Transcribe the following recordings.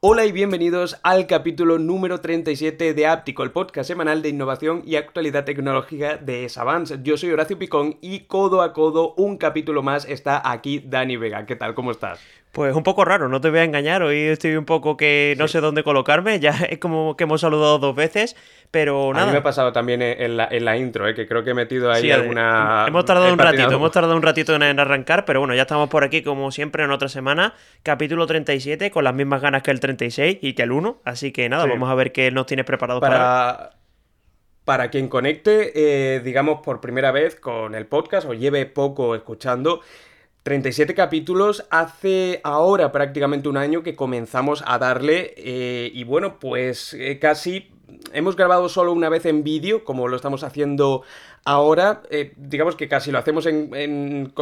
Hola y bienvenidos al capítulo número 37 de Áptico, el podcast semanal de innovación y actualidad tecnológica de Savance. Yo soy Horacio Picón y codo a codo, un capítulo más, está aquí Dani Vega. ¿Qué tal? ¿Cómo estás? Pues un poco raro, no te voy a engañar, hoy estoy un poco que no sé dónde colocarme, ya es como que hemos saludado dos veces, pero nada. A mí me ha pasado también en la, en la intro, ¿eh? que creo que he metido ahí alguna... Hemos tardado un ratito, hemos tardado un ratito en, arrancar, pero bueno, ya estamos por aquí como siempre en otra semana, capítulo 37, con las mismas ganas que el 36 y que el 1, así que nada, vamos a ver qué nos tienes preparado para... para... quien conecte, eh, digamos, por primera vez con el podcast o lleve poco escuchando, 37 capítulos, hace ahora prácticamente un año que comenzamos a darle eh, y bueno, pues eh, casi hemos grabado solo una vez en vídeo, como lo estamos haciendo Ahora, eh, digamos que casi lo hacemos en,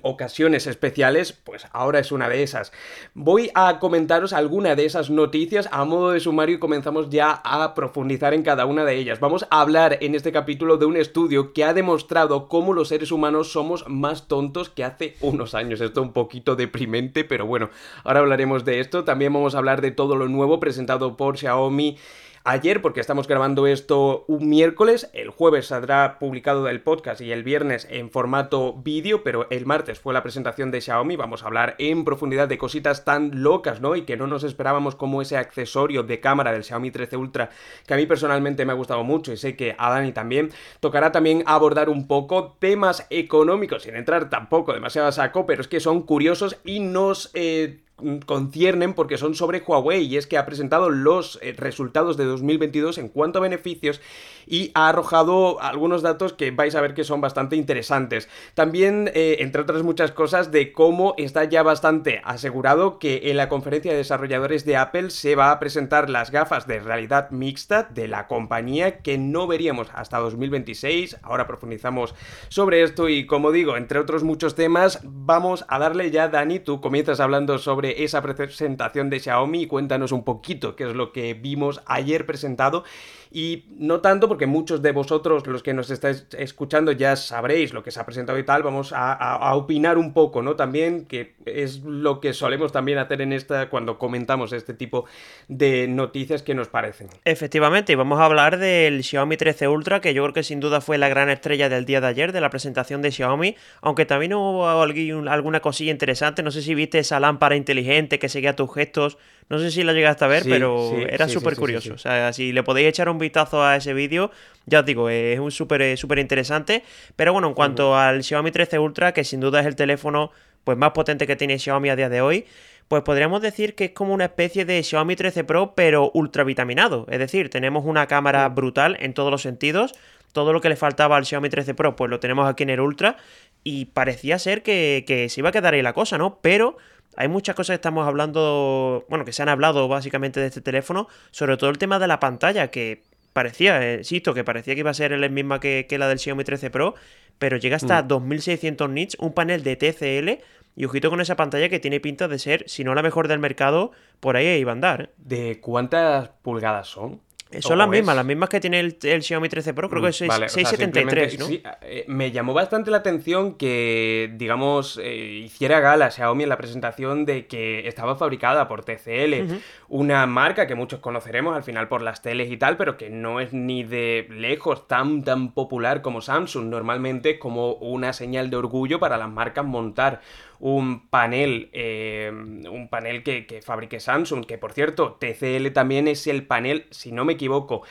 ocasiones especiales, pues ahora es una de esas. Voy a comentaros alguna de esas noticias a modo de sumario y comenzamos ya a profundizar en cada una de ellas. Vamos a hablar en este capítulo de un estudio que ha demostrado cómo los seres humanos somos más tontos que hace unos años. Esto un poquito deprimente, pero bueno, ahora hablaremos de esto. También vamos a hablar de todo lo nuevo presentado por Xiaomi ayer, porque estamos grabando esto un miércoles, el jueves saldrá publicado el podcast y el viernes en formato vídeo, pero el martes fue la presentación de Xiaomi, vamos a hablar en profundidad de cositas tan locas, ¿no? Y que no nos esperábamos como ese accesorio de cámara del Xiaomi 13 Ultra, que a mí personalmente me ha gustado mucho y sé que a Dani también, tocará también abordar un poco temas económicos, sin entrar tampoco demasiado a saco, pero es que son curiosos y nos... Eh, conciernen porque son sobre Huawei y es que ha presentado los eh, resultados de 2022 en cuanto a beneficios y ha arrojado algunos datos que vais a ver que son bastante interesantes. También, eh, entre otras muchas cosas, de cómo está ya bastante asegurado que en la conferencia de desarrolladores de Apple se va a presentar las gafas de realidad mixta de la compañía que no veríamos hasta 2026. Ahora profundizamos sobre esto y como digo, entre otros muchos temas, vamos a darle ya, Dani, tú comienzas hablando sobre esa presentación de Xiaomi. Cuéntanos un poquito qué es lo que vimos ayer presentado y no tanto porque muchos de vosotros, los que nos estáis escuchando, ya sabréis lo que se ha presentado y tal, vamos a, opinar un poco, ¿no? También, que es lo que solemos también hacer en esta, cuando comentamos este tipo de noticias que nos parecen. Efectivamente, y vamos a hablar del Xiaomi 13 Ultra, que yo creo que sin duda fue la gran estrella del día de ayer, de la presentación de Xiaomi, aunque también hubo alguna cosilla interesante, no sé si viste esa lámpara inteligente que seguía tus gestos, no sé si la llegaste a ver, pero era súper curioso. O sea, si le podéis echar un vistazo a ese vídeo, ya os digo, es un súper eh, súper interesante. Pero bueno, en cuanto al Xiaomi 13 Ultra, que sin duda es el teléfono pues más potente que tiene Xiaomi a día de hoy, pues podríamos decir que es como una especie de Xiaomi 13 Pro, pero ultra vitaminado. Es decir, tenemos una cámara brutal en todos los sentidos. Todo lo que le faltaba al Xiaomi 13 Pro, pues lo tenemos aquí en el Ultra. Y parecía ser que, que se iba a quedar ahí la cosa, ¿no? Pero hay muchas cosas que estamos hablando, bueno, que se han hablado básicamente de este teléfono, sobre todo el tema de la pantalla, que parecía, eh, insisto, que parecía que iba a ser la misma que, la del Xiaomi 13 Pro, pero llega hasta 2600 mm. nits, un panel de TCL, y ojito con esa pantalla que tiene pinta de ser, si no la mejor del mercado, por ahí iba a andar. ¿De cuántas pulgadas son? Son las mismas, las mismas que tiene el, Xiaomi 13 Pro, creo que es 673, ¿no? Sí, eh, me llamó bastante la atención que, digamos, eh, hiciera gala Xiaomi en la presentación de que estaba fabricada por TCL, una marca que muchos conoceremos al final por las teles y tal, pero que no es ni de lejos tan, tan popular como Samsung. Normalmente es como una señal de orgullo para las marcas montar un panel, eh, un panel que, fabrique Samsung, que por cierto, TCL también es el panel, si no me equivoco,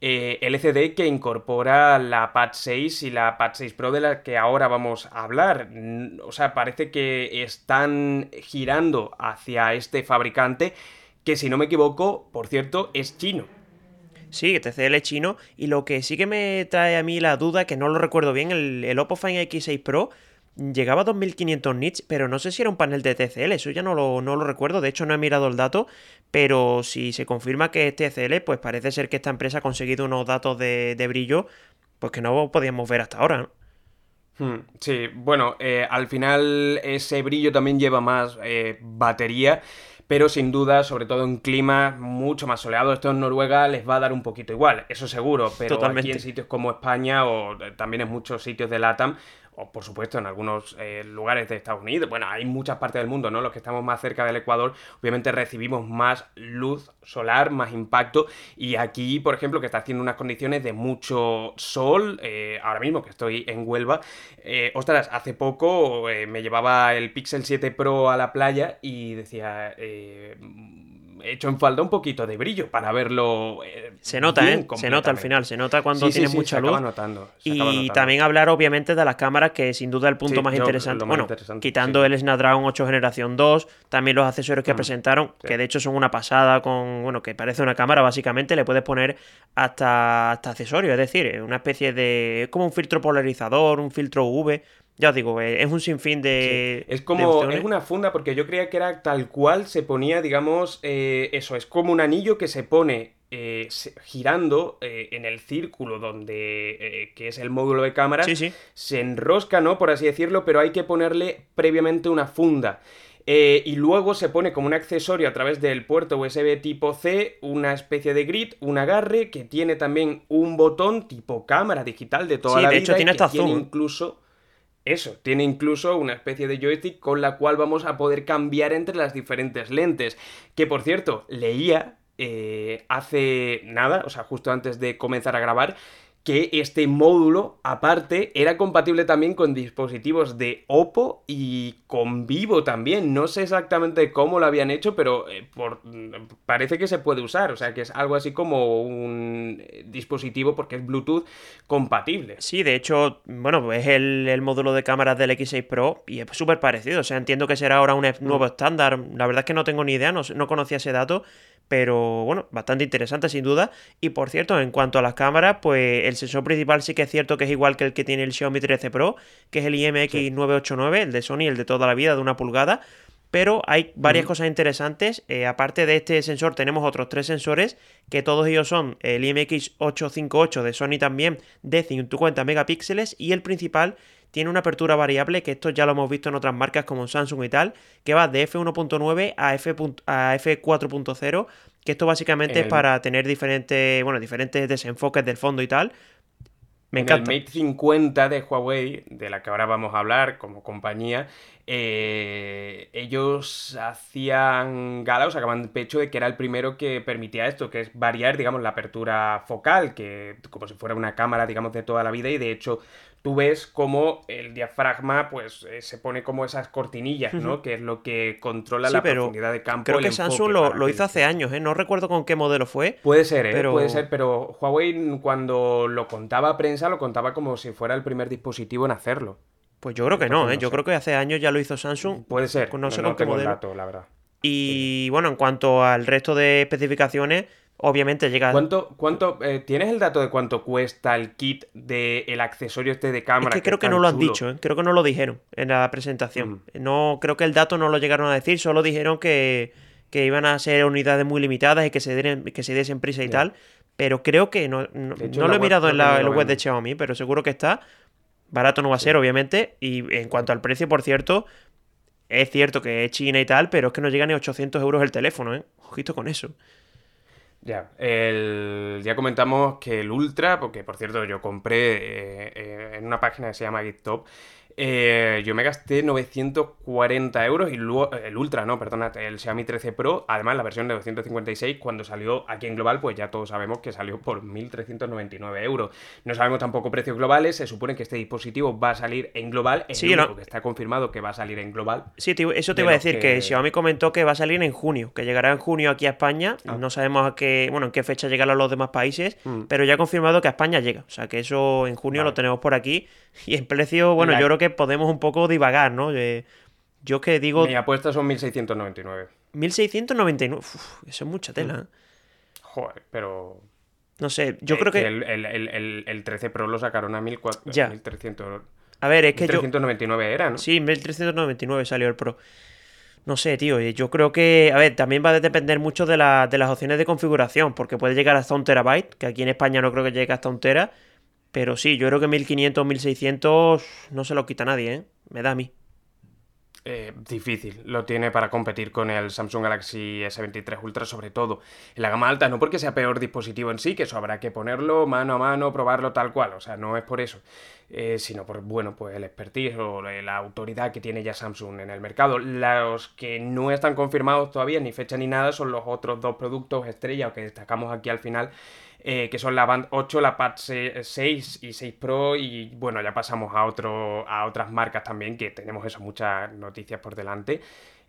eh, LCD que incorpora la Pad 6 y la Pad 6 Pro de la que ahora vamos a hablar. O sea, parece que están girando hacia este fabricante que si no me equivoco, por cierto, es chino. Sí, TCL es chino y lo que sí que me trae a mí la duda, que no lo recuerdo bien, el, el Oppo Find X6 Pro llegaba a 2500 nits, pero no sé si era un panel de TCL, eso ya no lo, no lo recuerdo, de hecho no he mirado el dato, pero si se confirma que es TCL, pues parece ser que esta empresa ha conseguido unos datos de, brillo, pues que no podíamos ver hasta ahora. Hmm, sí, bueno, eh, al final ese brillo también lleva más eh, batería pero sin duda, sobre todo en clima mucho más soleado, esto en Noruega les va a dar un poquito igual, eso seguro, pero aquí en sitios como España o eh, también en muchos sitios de LATAM, o por supuesto en algunos eh, lugares de Estados Unidos, bueno, hay muchas partes del mundo, ¿no? Los que estamos más cerca del Ecuador, obviamente recibimos más luz solar, más impacto, y aquí, por ejemplo, que está haciendo unas condiciones de mucho sol, eh, ahora mismo que estoy en Huelva, eh, ostras, hace poco me llevaba el Pixel 7 Pro a la playa y decía hecho en falta un poquito de brillo para verlo. Eh, se nota, ¿eh? Se nota al final, se nota cuando tiene mucha luz. Notando, y también hablar, obviamente, de las cámaras, que sin duda el punto más interesante. bueno, quitando el Snapdragon 8 Generación 2, también los accesorios que mm, presentaron, que de hecho son una pasada, con. Bueno, que parece una cámara, básicamente, le puedes poner hasta, hasta accesorios, es decir, una especie de. Es como un filtro polarizador, un filtro UV. Ya os digo, eh, es un sinfín de. Es como. es una funda, porque yo creía que era tal cual se ponía, digamos, eh, eso, es como un anillo que se pone eh, girando en el círculo donde. que es el módulo de cámara. Sí, sí. Se enrosca, ¿no? Por así decirlo, pero hay que ponerle previamente una funda. y luego se pone como un accesorio a través del puerto USB tipo C, una especie de grid, un agarre que tiene también un botón tipo cámara digital de toda la de vida. Hecho, tiene y que incluso eso, tiene incluso una especie de joystick con la cual vamos a poder cambiar entre las diferentes lentes. Que por cierto, leía eh, hace nada, o sea, justo antes de comenzar a grabar, que este módulo, aparte, era compatible también con dispositivos de Oppo y con Vivo también. No sé exactamente cómo lo habían hecho, pero eh, por, parece que se puede usar. O sea, que es algo así como un eh, dispositivo, porque es Bluetooth, compatible. Sí, de hecho, bueno, es el, módulo de cámaras del X6 Pro y es súper parecido. O sea, entiendo que será ahora un nuevo mm. estándar. La verdad es que no tengo ni idea, no, no conocía ese dato pero bueno, bastante interesante sin duda. Y por cierto, en cuanto a las cámaras, pues el sensor principal sí que es cierto que es igual que el que tiene el Xiaomi 13 Pro, que es el IMX989, el de Sony, el de toda la vida, de una pulgada. Pero hay varias cosas interesantes. Eh, aparte de este sensor, tenemos otros tres sensores, que todos ellos son el IMX858 de Sony también, de 50 megapíxeles, y el principal tiene una apertura variable, que esto ya lo hemos visto en otras marcas como Samsung y tal, que va de f1.9 a, F a f4.0, que esto básicamente es para tener diferentes, bueno, diferentes desenfoques del fondo y tal. Me encanta. el Mate 50 de Huawei, de la que ahora vamos a hablar como compañía, eh, ellos hacían gala, o sacaban pecho de que era el primero que permitía esto, que es variar, digamos, la apertura focal, que como si fuera una cámara, digamos, de toda la vida, y de hecho tú ves como el diafragma pues eh, se pone como esas cortinillas, ¿no? Que es lo que controla la profundidad de campo. Creo que Samsung lo, hizo hace años, ¿eh? No recuerdo con qué modelo fue. Puede ser, ¿eh? Puede ser, pero Huawei cuando lo contaba a prensa lo contaba como si fuera el primer dispositivo en hacerlo. Pues yo creo que no, ¿eh? yo creo que hace años ya lo hizo Samsung. Puede ser, no, sé con qué modelo. la verdad. Y bueno, en cuanto al resto de especificaciones, Obviamente llega. ¿Cuánto, cuánto eh, ¿Tienes el dato de cuánto cuesta el kit del accesorio este de cámara? Es que creo que, no lo han dicho, ¿eh? creo que no lo dijeron en la presentación. Mm. No, creo que el dato no lo llegaron a decir, solo dijeron que, iban a ser unidades muy limitadas y que se, den, que se diesen prisa y tal. Pero creo que no, no, lo he mirado en la, web de Xiaomi, pero seguro que está. Barato no va a ser, obviamente. Y en cuanto al precio, por cierto, es cierto que es China y tal, pero es que no llega ni a 800 euros el teléfono, ¿eh? Ojito con eso. Ya, el, ya comentamos que el Ultra, porque por cierto yo compré eh, eh, en una página que se llama GitTop, eh, yo me gasté 940 euros y luego el Ultra, no, perdona, el Xiaomi 13 Pro, además la versión de 256, cuando salió aquí en global, pues ya todos sabemos que salió por 1.399 euros. No sabemos tampoco precios globales, se supone que este dispositivo va a salir en global, sí, que está confirmado que va a salir en global. Sí, eso te iba a decir, que... Xiaomi comentó que va a salir en junio, que llegará en junio aquí a España, ah. no sabemos a qué, bueno, en qué fecha llegará a los demás países, mm. pero ya ha confirmado que a España llega, o sea que eso en junio lo tenemos por aquí y el precio, bueno, yo creo que podemos un poco divagar, ¿no? yo que digo... Mi apuesta son 1699. 1699, Uf, eso es mucha tela. ¿eh? Joder, pero... No sé, yo creo que... El, 13 Pro lo sacaron a 1300... A ver, es que 1399 era, ¿no? Sí, 1399 salió el Pro. No sé, tío, yo creo que, a ver, también va a depender mucho de, de las opciones de configuración, porque puede llegar hasta un terabyte, que aquí en España no creo que llegue hasta un tera, pero sí, yo creo que 1500, 1600 no se lo quita nadie, ¿eh? Me da a mí. eh, difícil lo tiene para competir con el Samsung Galaxy S23 Ultra, sobre todo en la gama alta, no porque sea peor dispositivo en sí, que eso habrá que ponerlo mano a mano, probarlo tal cual, o sea, no es por eso, eh, sino por, bueno, pues el expertise o la autoridad que tiene ya Samsung en el mercado. Los que no están confirmados todavía, ni fecha ni nada, son los otros dos productos estrella que destacamos aquí al final, eh, que son la Band 8, la Pad 6 y 6 Pro y bueno, ya pasamos a, otro, a otras marcas también que tenemos eso, muchas noticias por delante.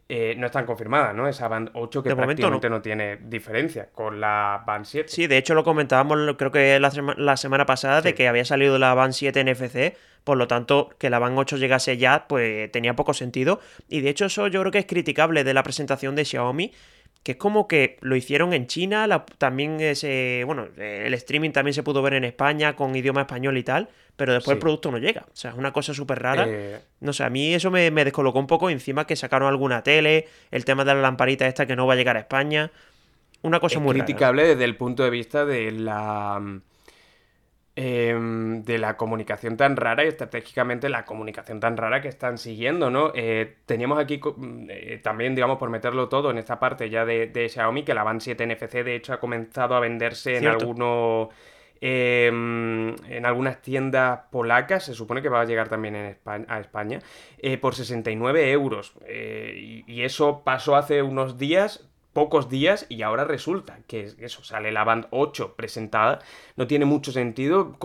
Eh, no están confirmadas, ¿no? Esa Band 8 que prácticamente no. tiene diferencia con la Band 7. Sí, de hecho lo comentábamos creo que la, semana pasada de que había salido la Band 7 NFC, por lo tanto que la Band 8 llegase ya pues tenía poco sentido y de hecho eso yo creo que es criticable de la presentación de Xiaomi que es como que lo hicieron en China, también ese, bueno, el streaming también se pudo ver en España con idioma español y tal, pero después el producto no llega. O sea, es una cosa súper rara. Eh, no sé, a mí eso me, descolocó un poco encima que sacaron alguna tele, el tema de la lamparita esta que no va a llegar a España. Una cosa muy criticable desde el punto de vista de la Em, de la comunicación tan rara y estratégicamente la comunicación tan rara que están siguiendo, ¿no? Eh, teníamos aquí eh, también, digamos, por meterlo todo en esta parte ya de, Xiaomi, que la Band 7 NFC de hecho ha comenzado a venderse en algunos... Em, en algunas tiendas polacas, se supone que va a llegar también en España, a España, eh, por 69 euros. y, eso pasó hace unos días, pocos días y ahora resulta que eso, sale la Band 8 presentada, no tiene mucho sentido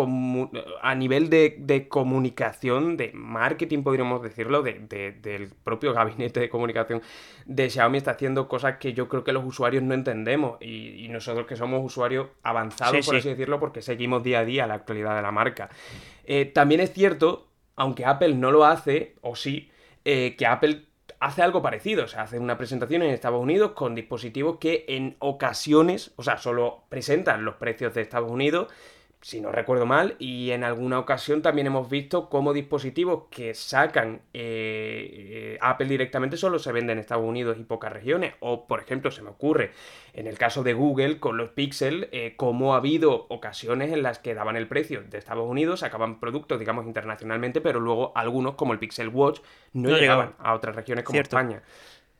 a nivel de, comunicación, de marketing podríamos decirlo, del propio gabinete de comunicación de Xiaomi está haciendo cosas que yo creo que los usuarios no entendemos y, nosotros que somos usuarios avanzados, por así decirlo, porque seguimos día a día la actualidad de la marca. Eh, también es cierto, aunque Apple no lo hace, o sí, eh, que Apple hace algo parecido, o sea, hace una presentación en Estados Unidos con dispositivos que en ocasiones, o sea, solo presentan los precios de Estados Unidos si no recuerdo mal, y en alguna ocasión también hemos visto cómo dispositivos que sacan eh, eh, Apple directamente solo se venden en Estados Unidos y pocas regiones. O, por ejemplo, se me ocurre en el caso de Google con los Pixel, eh, cómo ha habido ocasiones en las que daban el precio de Estados Unidos, sacaban productos, digamos, internacionalmente, pero luego algunos, como el Pixel Watch, no, llegaban a otras regiones como España.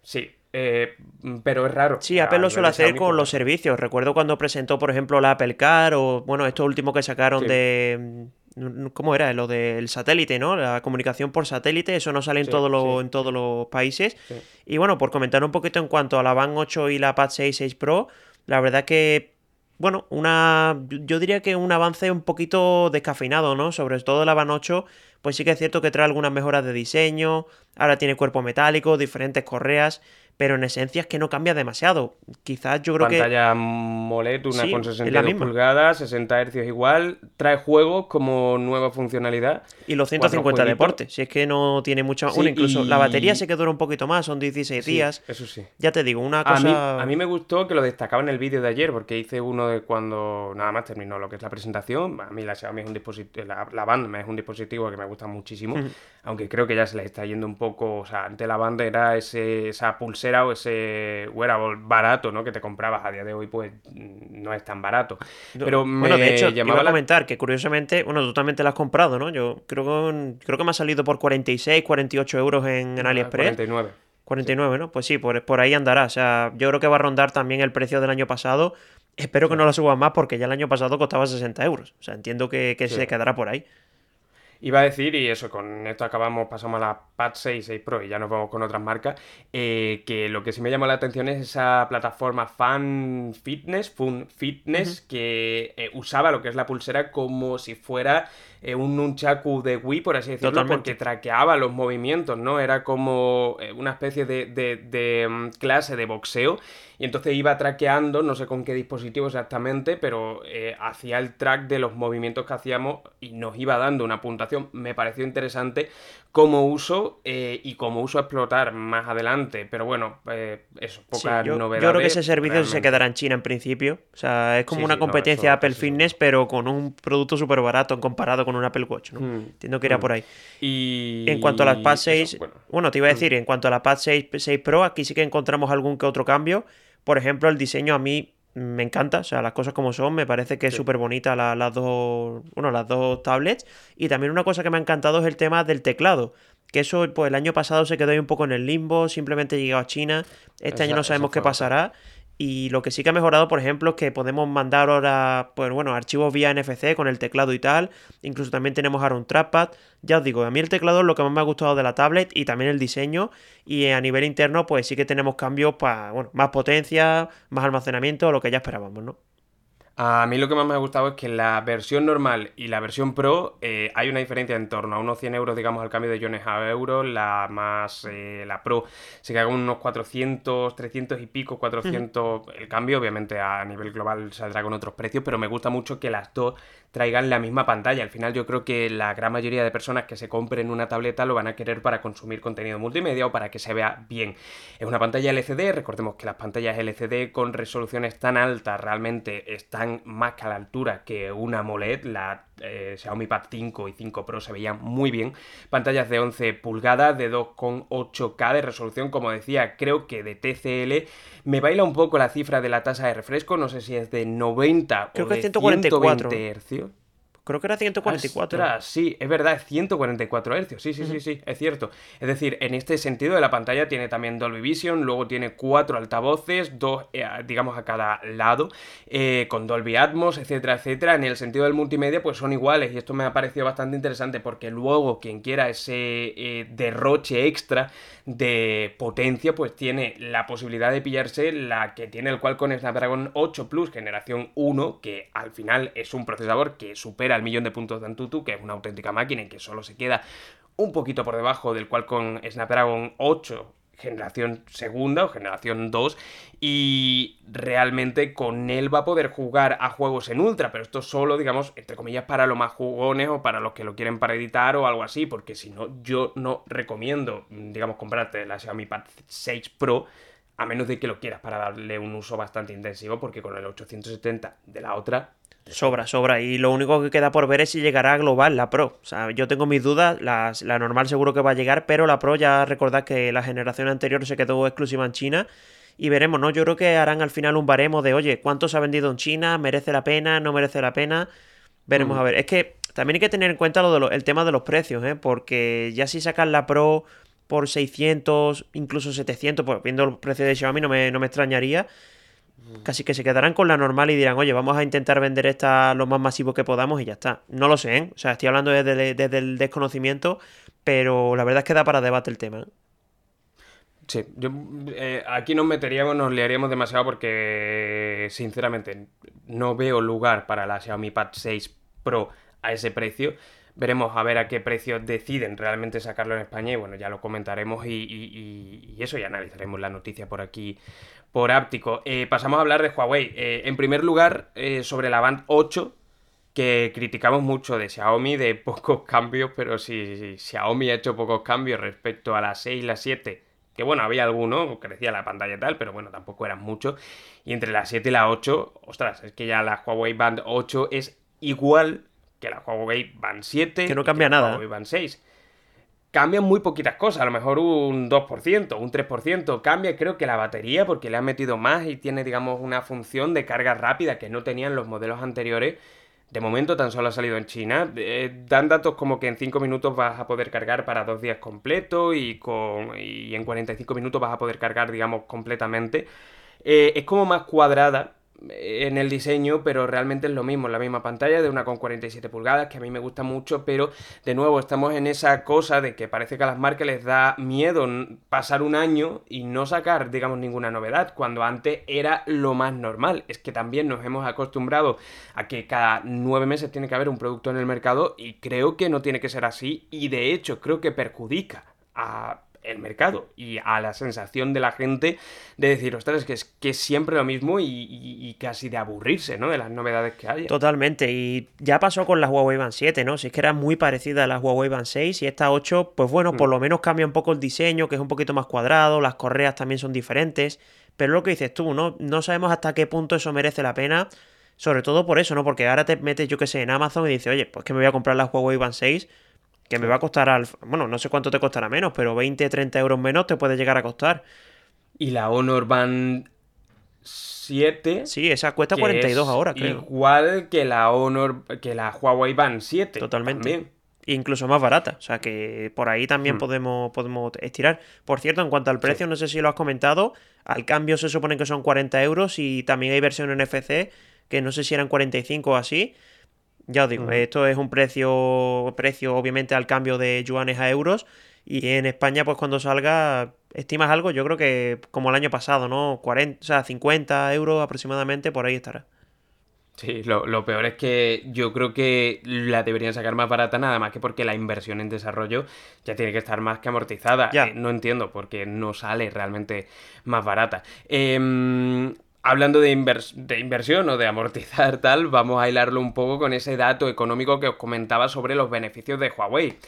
Sí, eh, pero es raro. Sí, Apple lo suele hacer con los servicios. Recuerdo cuando presentó, por ejemplo, la Apple Car o, bueno, esto último que sacaron de... Mm, ¿Cómo era? Lo del satélite, ¿no? La comunicación por satélite, eso no sale en, en todos los países. Y bueno, por comentar un poquito en cuanto a la Band 8 y la Pad 6, 6 Pro, la verdad que bueno, una. Yo diría que un avance un poquito descafeinado, ¿no? Sobre todo la Band 8, pues sí que es cierto que trae algunas mejoras de diseño. Ahora tiene cuerpo metálico, diferentes correas pero en esencia es que no cambia demasiado. Quizás yo creo que. Pantalla MOLED, una con 62 pulgadas, 60 Hz igual, trae juegos como nueva funcionalidad. Y los 150 deportes, si es que no tiene mucha. incluso la batería se que dura un poquito más, son 16 días. Eso sí. Ya te digo, una cosa. A mí, me gustó que lo destacaba en el vídeo de ayer, porque hice uno de cuando nada más terminó lo que es la presentación. A mí la Xiaomi es un dispositivo. La, la banda es un dispositivo que me gusta muchísimo, aunque creo que ya se le está yendo un poco. O sea, ante la banda era ese, esa pulsera o ese wearable barato, ¿no? Que te comprabas a día de hoy, pues no es tan barato. Pero bueno, de hecho, iba a comentar que curiosamente, bueno, tú también te lo has comprado, ¿no? Yo creo que, creo que me ha salido por 46, 48 euros en, en AliExpress. 49. 49, ¿no? Pues sí, por, por ahí andará. O sea, yo creo que va a rondar también el precio del año pasado. Espero que no lo suba más porque ya el año pasado costaba 60 euros. O sea, entiendo que, se quedará por ahí. Iba a decir, y eso, con esto acabamos, pasamos a la Pad 6, 6 Pro y ya nos vamos con otras marcas, eh, que lo que sí me llamó la atención es esa plataforma Fan Fitness, Fun Fitness, que eh, usaba lo que es la pulsera como si fuera eh, un nunchaku de Wii, por así decirlo, porque traqueaba los movimientos, ¿no? Era como una especie de, de mm, clase de boxeo y entonces iba traqueando, no sé con qué dispositivo exactamente, pero eh, hacía el track de los movimientos que hacíamos y nos iba dando una puntuación. Me pareció interesante como uso eh, y como uso a explotar más adelante. Pero bueno, eh, eso, poca yo, novedad. Yo creo que ese servicio se quedará en China en principio. O sea, es como una competencia Apple Fitness, pero con un producto súper barato comparado con un Apple Watch. ¿no? Hmm, Entiendo que irá hmm. por ahí. Y en cuanto a las Pad 6, bueno, te iba a hmm. decir, en cuanto a la Pad 6, 6 Pro, aquí sí que encontramos algún que otro cambio. Por ejemplo, el diseño a mí me encanta, o sea, las cosas como son, me parece que es súper bonita las dos, bueno, las dos tablets. Y también una cosa que me ha encantado es el tema del teclado. Que eso, pues el año pasado se quedó ahí un poco en el limbo, simplemente llegado a China. Este año no sabemos qué pasará. Y lo que sí que ha mejorado, por ejemplo, es que podemos mandar ahora, pues bueno, archivos vía NFC con el teclado y tal. Incluso también tenemos ahora un trackpad. Ya os digo, a mí el teclado es lo que más me ha gustado de la tablet y también el diseño. Y a nivel interno, pues sí que tenemos cambios para, bueno, más potencia, más almacenamiento, lo que ya esperábamos, ¿no? A mí lo que más me ha gustado es que en la versión normal y la versión Pro eh, hay una diferencia en torno a unos 100 euros, digamos, al cambio de yones a euros. La más, eh, la Pro se queda con unos 400, 300 y pico, 400 el cambio. Obviamente a nivel global saldrá con otros precios, pero me gusta mucho que las dos traigan la misma pantalla. Al final yo creo que la gran mayoría de personas que se compren una tableta lo van a querer para consumir contenido multimedia o para que se vea bien. Es una pantalla LCD, recordemos que las pantallas LCD con resoluciones tan altas realmente están más que a la altura que una AMOLED, la eh, Xiaomi Pad 5 y 5 Pro se veían muy bien. Pantallas de 11 pulgadas, de 2,8K de resolución, como decía, creo que de TCL. Me baila un poco la cifra de la tasa de refresco, no sé si es de 90 creo o que de 144. 120 Hz. Creo que era 144. Ostras, sí, es verdad, es 144 Hz. Sí, sí, sí, sí, es cierto. Es decir, en este sentido de la pantalla tiene también Dolby Vision, luego tiene cuatro altavoces, dos, eh, digamos, a cada lado, eh, con Dolby Atmos, etcétera, etcétera. En el sentido del multimedia, pues son iguales y esto me ha parecido bastante interesante porque luego quien quiera ese eh, derroche extra de potencia, pues tiene la posibilidad de pillarse la que tiene el Qualcomm Snapdragon 8 Plus generación 1, que al final es un procesador que supera el millón de puntos de Antutu, que es una auténtica máquina y que solo se queda un poquito por debajo del Qualcomm Snapdragon 8 generación segunda o generación 2 y realmente con él va a poder jugar a juegos en ultra, pero esto solo, digamos, entre comillas, para los más jugones o para los que lo quieren para editar o algo así, porque si no, yo no recomiendo, digamos, comprarte la Xiaomi Pad 6 Pro a menos de que lo quieras para darle un uso bastante intensivo, porque con el 870 de la otra Sobra, sobra. Y lo único que queda por ver es si llegará a global la Pro. O sea, yo tengo mis dudas. La, la normal seguro que va a llegar, pero la Pro ya recordad que la generación anterior se quedó exclusiva en China. Y veremos, ¿no? Yo creo que harán al final un baremo de, oye, ¿cuánto se ha vendido en China? ¿Merece la pena? ¿No merece la pena? Veremos, a ver. Es que también hay que tener en cuenta lo de el tema de los precios, ¿eh? Porque ya si sacan la Pro por 600, incluso 700, pues viendo el precio de Xiaomi no me, no me extrañaría casi que se quedarán con la normal y dirán, oye, vamos a intentar vender esta lo más masivo que podamos y ya está. No lo sé, ¿eh? O sea, estoy hablando desde, el desconocimiento, pero la verdad es que da para debate el tema. ¿eh? Sí, yo, eh, aquí nos meteríamos, nos liaríamos demasiado porque, sinceramente, no veo lugar para la Xiaomi Pad 6 Pro a ese precio. Veremos a ver a qué precio deciden realmente sacarlo en España y bueno, ya lo comentaremos y, y eso y analizaremos la noticia por aquí por áptico. Eh, pasamos a hablar de Huawei. Eh, en primer lugar, eh, sobre la Band 8, que criticamos mucho de Xiaomi, de pocos cambios, pero si, Xiaomi ha hecho pocos cambios respecto a la 6 y la 7, que bueno, había alguno, crecía la pantalla y tal, pero bueno, tampoco eran muchos. Y entre la 7 y la 8, ostras, es que ya la Huawei Band 8 es igual que la Huawei Band 7. Que no cambia nada. Huawei Band 6 cambian muy poquitas cosas, a lo mejor un 2%, un 3%. Cambia creo que la batería porque le han metido más y tiene digamos una función de carga rápida que no tenían los modelos anteriores. De momento tan solo ha salido en China. Eh, dan datos como que en 5 minutos vas a poder cargar para dos días completos y, con, y en 45 minutos vas a poder cargar digamos completamente. Eh, es como más cuadrada, en el diseño, pero realmente es lo mismo, la misma pantalla de una con 47 pulgadas, que a mí me gusta mucho, pero de nuevo estamos en esa cosa de que parece que a las marcas les da miedo pasar un año y no sacar, digamos, ninguna novedad, cuando antes era lo más normal. Es que también nos hemos acostumbrado a que cada nueve meses tiene que haber un producto en el mercado y creo que no tiene que ser así y de hecho creo que perjudica a el mercado y a la sensación de la gente de decir, ostras, que es que es siempre lo mismo y, casi de aburrirse, ¿no? De las novedades que hay. Totalmente, y ya pasó con la Huawei Band 7, ¿no? Si es que era muy parecida a la Huawei Band 6 y esta 8, pues bueno, por mm. lo menos cambia un poco el diseño, que es un poquito más cuadrado, las correas también son diferentes, pero lo que dices tú, ¿no? No sabemos hasta qué punto eso merece la pena. Sobre todo por eso, ¿no? Porque ahora te metes, yo que sé, en Amazon y dices, oye, pues que me voy a comprar la Huawei Band 6 que me va a costar, al, bueno, no sé cuánto te costará menos, pero 20, 30 euros menos te puede llegar a costar. Y la Honor Band 7. Sí, esa cuesta 42 ahora, creo. Igual que la Honor, que la Huawei Band 7. Totalmente. Incluso más barata. O sea que por ahí también hmm. podemos, podemos estirar. Por cierto, en cuanto al precio, no sé si lo has comentado. Al cambio se supone que son 40 euros y también hay versión NFC que no sé si eran 45 o así. Ya os digo, esto es un precio, precio obviamente al cambio de yuanes a euros. Y en España, pues cuando salga, estimas algo, yo creo que como el año pasado, ¿no? 40, o sea, 50 euros aproximadamente, por ahí estará. Sí, lo, peor es que yo creo que la deberían sacar más barata nada más que porque la inversión en desarrollo ya tiene que estar más que amortizada. Ya. Eh, no entiendo por qué no sale realmente más barata. Eh, Hablando de, inversión o de amortizar tal, vamos a hilarlo un poco con ese dato económico que os comentaba sobre los beneficios de Huawei.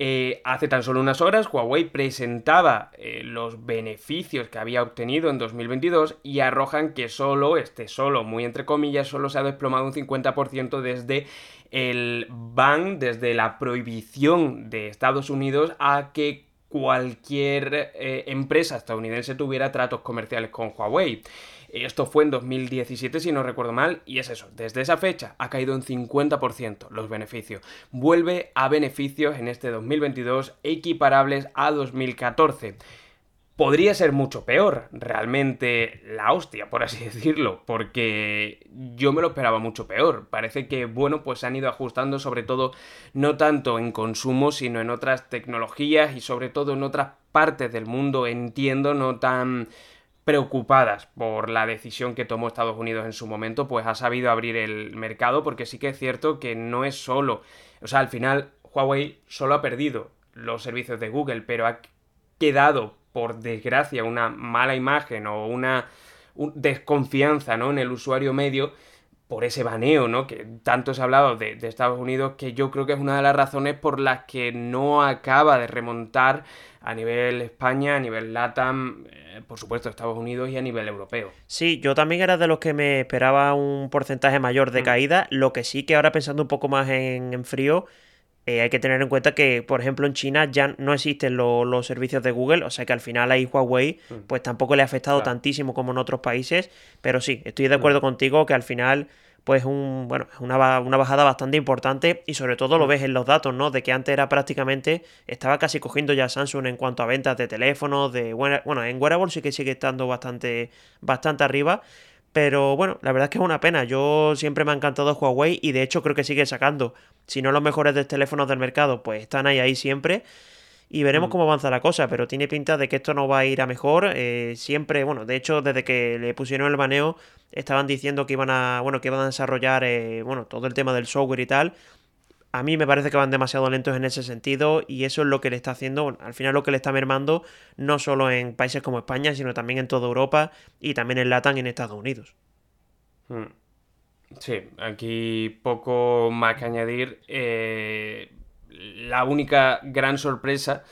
Eh, hace tan solo unas horas Huawei presentaba eh, los beneficios que había obtenido en 2022 y arrojan que solo, este solo, muy entre comillas, solo se ha desplomado un 50% desde el ban, desde la prohibición de Estados Unidos a que cualquier eh, empresa estadounidense tuviera tratos comerciales con Huawei. Esto fue en 2017, si no recuerdo mal, y es eso, desde esa fecha ha caído en 50% los beneficios. Vuelve a beneficios en este 2022 equiparables a 2014 podría ser mucho peor, realmente la hostia, por así decirlo, porque yo me lo esperaba mucho peor. Parece que, bueno, pues se han ido ajustando sobre todo no tanto en consumo, sino en otras tecnologías y sobre todo en otras partes del mundo, entiendo, no tan preocupadas por la decisión que tomó Estados Unidos en su momento, pues ha sabido abrir el mercado porque sí que es cierto que no es solo, o sea, al final Huawei solo ha perdido los servicios de Google, pero ha quedado, por desgracia, una mala imagen o una desconfianza ¿no? en el usuario medio por ese baneo, ¿no? Que tanto se ha hablado de, de, Estados Unidos, que yo creo que es una de las razones por las que no acaba de remontar a nivel España, a nivel LATAM, eh, por supuesto Estados Unidos y a nivel europeo. Sí, yo también era de los que me esperaba un porcentaje mayor de mm. caída, lo que sí que ahora pensando un poco más en, frío, eh, hay que tener en cuenta que, por ejemplo, en China ya no existen los servicios de Google, o sea que al final ahí Huawei mm. pues tampoco le ha afectado tantísimo como en otros países, pero sí, estoy de acuerdo mm. contigo que al final pues un, bueno, una, una bajada bastante importante y sobre todo lo mm. ves en los datos, ¿no? De que antes era prácticamente, estaba casi cogiendo ya Samsung en cuanto a ventas de teléfonos, de, bueno, en wearable sí que sigue estando bastante, bastante arriba, pero bueno, la verdad es que es una pena. Yo siempre me ha encantado Huawei y de hecho creo que sigue sacando. Si no los mejores de teléfonos del mercado, pues están ahí, ahí siempre y veremos mm. cómo avanza la cosa, pero tiene pinta de que esto no va a ir a mejor. Eh, siempre, bueno, de hecho, desde que le pusieron el baneo, estaban diciendo que iban a, bueno, que iban a desarrollar, eh, bueno, todo el tema del software y tal. A mí me parece que van demasiado lentos en ese sentido y eso es lo que le está haciendo, al final lo que le está mermando, no solo en países como España, sino también en toda Europa y también en LATAM en Estados Unidos. Mm. Sí, aquí poco más que añadir. Eh, la única gran sorpresa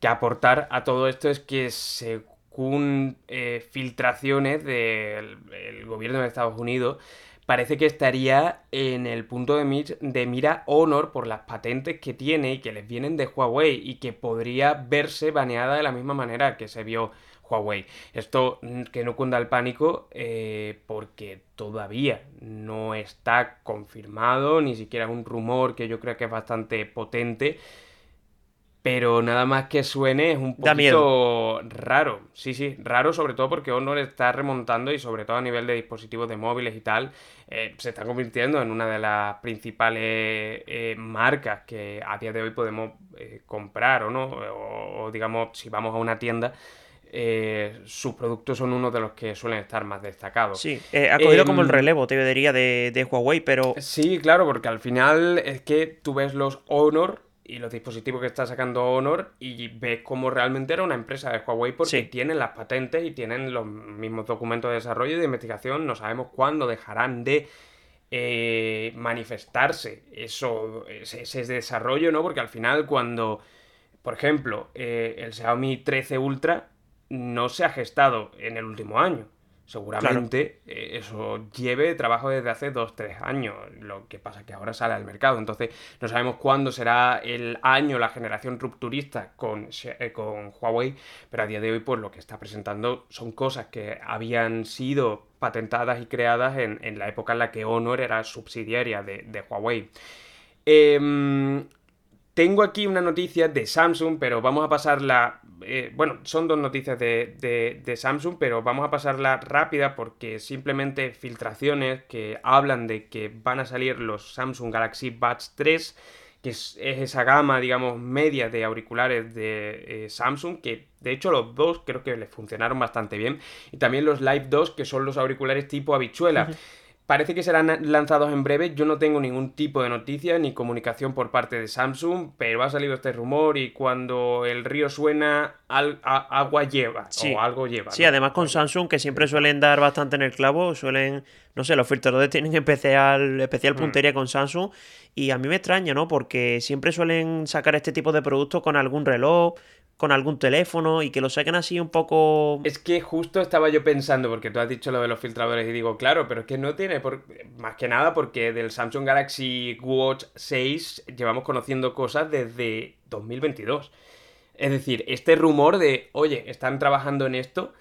que aportar a todo esto es que según eh, filtraciones del gobierno de Estados Unidos, parece que estaría en el punto de, mira Honor por las patentes que tiene y que les vienen de Huawei y que podría verse baneada de la misma manera que se vio Huawei. Esto que no cunda el pánico eh, porque todavía no está confirmado, ni siquiera es un rumor que yo creo que es bastante potente. Pero nada más que suene es un poquito raro. Sí, sí, raro sobre todo porque Honor está remontando y sobre todo a nivel de dispositivos de móviles y tal, eh, se está convirtiendo en una de las principales eh, marcas que a día de hoy podemos comprar o no. o digamos, si vamos a una tienda, eh, sus productos son uno de los que suelen estar más destacados. Sí, eh, ha cogido como el em, relevo, te diría, de, de, Huawei, pero... Sí, claro, porque al final es que tú ves los Honor y los dispositivos que está sacando Honor y ves cómo realmente era una empresa de Huawei porque tienen las patentes y tienen los mismos documentos de desarrollo y de investigación. No sabemos cuándo dejarán de eh, manifestarse eso, ese, desarrollo, ¿no? Porque al final cuando, por ejemplo, el Xiaomi 13 Ultra no se ha gestado en el último año. Seguramente eh, eso lleve trabajo desde hace 2-3 años. Lo que pasa que ahora sale al mercado. Entonces no sabemos cuándo será el año, la generación rupturista con, eh, con Huawei, pero a día de hoy pues lo que está presentando son cosas que habían sido patentadas y creadas en, la época en la que Honor era subsidiaria de, de Huawei. Eh, tengo aquí una noticia de Samsung, pero vamos a pasarla. Eh, bueno, son dos noticias de, Samsung, pero vamos a pasarla rápida porque simplemente filtraciones que hablan de que van a salir los Samsung Galaxy Buds 3, que es, esa gama, digamos, media de auriculares de eh, Samsung, que de hecho los dos creo que les funcionaron bastante bien. Y también los Live 2, que son los auriculares tipo habichuela. Parece que serán lanzados en breve. Yo no tengo ningún tipo de noticia ni comunicación por parte de Samsung, pero ha salido este rumor y cuando el río suena, agua lleva o algo lleva. Sí, además con Samsung, que siempre suelen dar bastante en el clavo, suelen, no sé, los filtradores tienen especial, especial mm. puntería con Samsung y a mí me extraña, ¿no? Porque siempre suelen sacar este tipo de productos con algún reloj, con algún teléfono y que lo saquen así un poco... Es que justo estaba yo pensando, porque tú has dicho lo de los filtradores y digo, claro, pero es que no tiene, por... más que nada porque del Samsung Galaxy Watch 6 llevamos conociendo cosas desde 2022. Es decir, este rumor de, oye, están trabajando en esto,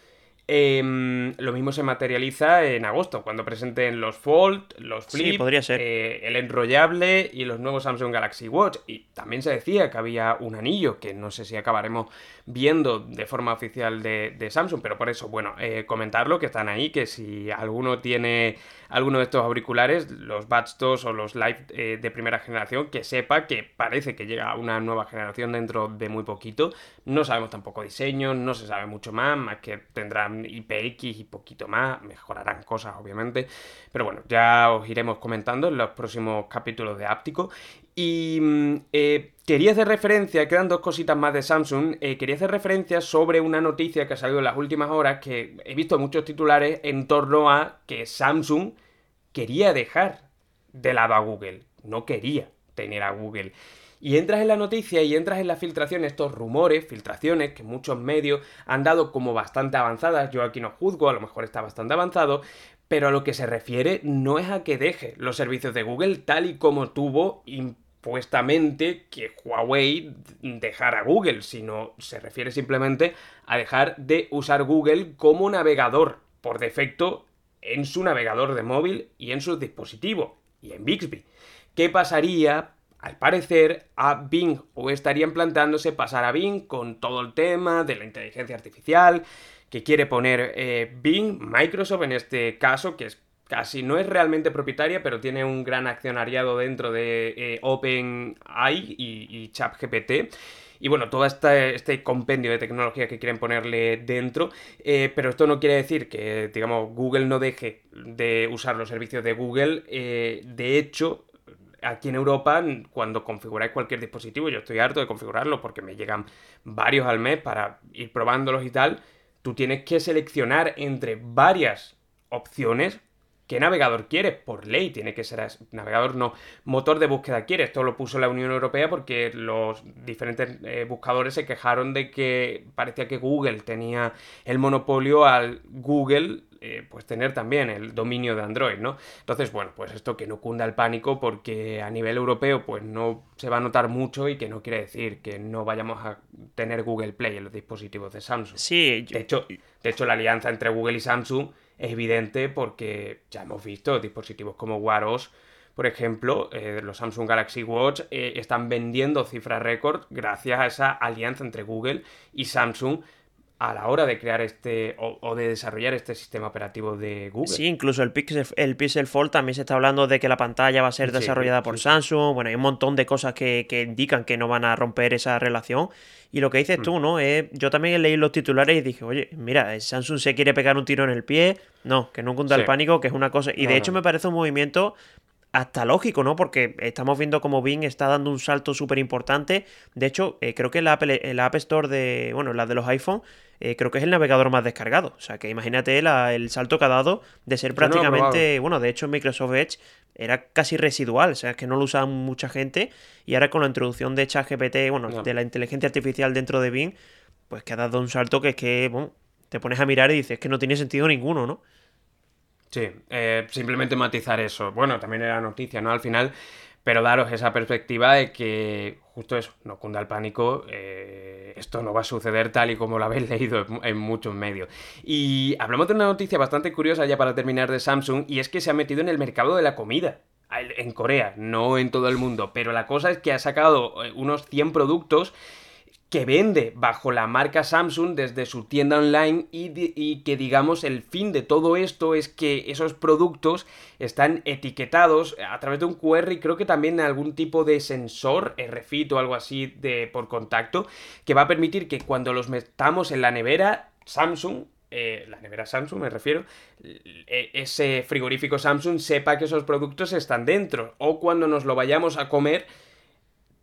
Em, lo mismo se materializa en agosto, cuando presenten los Fold, los Flip, eh, el enrollable y los nuevos Samsung Galaxy Watch. Y también se decía que había un anillo, que no sé si acabaremos viendo de forma oficial de, Samsung, pero por eso, bueno, eh, comentarlo, que están ahí, que si alguno tiene alguno de estos auriculares, los Buds 2 o los Live eh, de primera generación, que sepa que parece que llega una nueva generación dentro de muy poquito. No sabemos tampoco diseño, no se sabe mucho más, más que tendrán IPX y poquito más, mejorarán cosas obviamente, pero bueno, ya os iremos comentando en los próximos capítulos de Áptico. Y mm, eh, quería hacer referencia, quedan dos cositas más de Samsung, eh, quería hacer referencia sobre una noticia que ha salido en las últimas horas, que he visto muchos titulares en torno a que Samsung quería dejar de lado a Google, no quería tener a Google. Y entras en la noticia y entras en la filtración, estos rumores, filtraciones que muchos medios han dado como bastante avanzadas. Yo aquí no juzgo, a lo mejor está bastante avanzado, pero a lo que se refiere no es a que deje los servicios de Google tal y como tuvo impuestamente que Huawei dejara Google, sino se refiere simplemente a dejar de usar Google como navegador por defecto en su navegador de móvil y en su dispositivo y en Bixby. ¿Qué pasaría al parecer, a Bing o estarían planteándose pasar a Bing con todo el tema de la inteligencia artificial que quiere poner eh, Bing, Microsoft en este caso, que es casi no es realmente propietaria, pero tiene un gran accionariado dentro de eh, OpenAI y, ChatGPT. Y bueno, todo este, este, compendio de tecnología que quieren ponerle dentro, eh, pero esto no quiere decir que, digamos, Google no deje de usar los servicios de Google. de hecho, aquí en Europa, cuando configuráis cualquier dispositivo, yo estoy harto de configurarlo porque me llegan varios al mes para ir probándolos y tal, tú tienes que seleccionar entre varias opciones qué navegador quieres, por ley tiene que ser navegador, no motor de búsqueda quieres. Esto lo puso la Unión Europea porque los diferentes eh, buscadores se quejaron de que parecía que Google tenía el monopolio al Google eh, pues tener también el dominio de Android, ¿no? Entonces, bueno, pues esto que no cunda el pánico porque a nivel europeo pues no se va a notar mucho y que no quiere decir que no vayamos a tener Google Play en los dispositivos de Samsung. Sí, de hecho, de hecho la alianza entre Google y Samsung es evidente porque ya hemos visto dispositivos como Wear OS por ejemplo, eh, los Samsung Galaxy Watch eh, están vendiendo cifras récord gracias a esa alianza entre Google y Samsung a la hora de crear este o, de desarrollar este sistema operativo de Google. Sí, incluso el Pixel, el Pixel Fold también se está hablando de que la pantalla va a ser desarrollada por Samsung. Bueno, hay un montón de cosas que, indican que no van a romper esa relación. Y lo que dices mm. tú, ¿no? Eh, yo también leí los titulares y dije, oye, mira, Samsung se quiere pegar un tiro en el pie. No, que no cunda el pánico, que es una cosa. Y de hecho me parece un movimiento hasta lógico, ¿no? Porque estamos viendo como Bing está dando un salto súper importante. De hecho, eh, creo que el, Apple, el App Store de, bueno, la de los iPhone, eh, creo que es el navegador más descargado. O sea, que imagínate el salto que ha dado de ser prácticamente, bueno, de hecho Microsoft Edge era casi residual, o sea, es que no lo usa mucha gente. Y ahora con la introducción de ChatGPT, bueno, de la inteligencia artificial dentro de Bing, pues que ha dado un salto que es que, bueno, te pones a mirar y dices que no tiene sentido ninguno, ¿no? Sí, eh, simplemente matizar eso. Bueno, también era noticia, ¿no? Al final, pero daros esa perspectiva de que justo eso, no cunda el pánico, eh, esto no va a suceder tal y como lo habéis leído en, muchos medios. Y hablamos de una noticia bastante curiosa ya para terminar de Samsung, y es que se ha metido en el mercado de la comida. En Corea, no en todo el mundo, pero la cosa es que ha sacado eh, unos 100 productos que vende bajo la marca Samsung desde su tienda online y, que digamos el fin de todo esto es que esos productos están etiquetados a través de un QR y creo que también algún tipo de sensor, RFID o algo así de por contacto que va a permitir que cuando los metamos en la nevera Samsung eh, la nevera Samsung me refiero, e, ese frigorífico Samsung sepa que esos productos están dentro. O cuando nos lo vayamos a comer,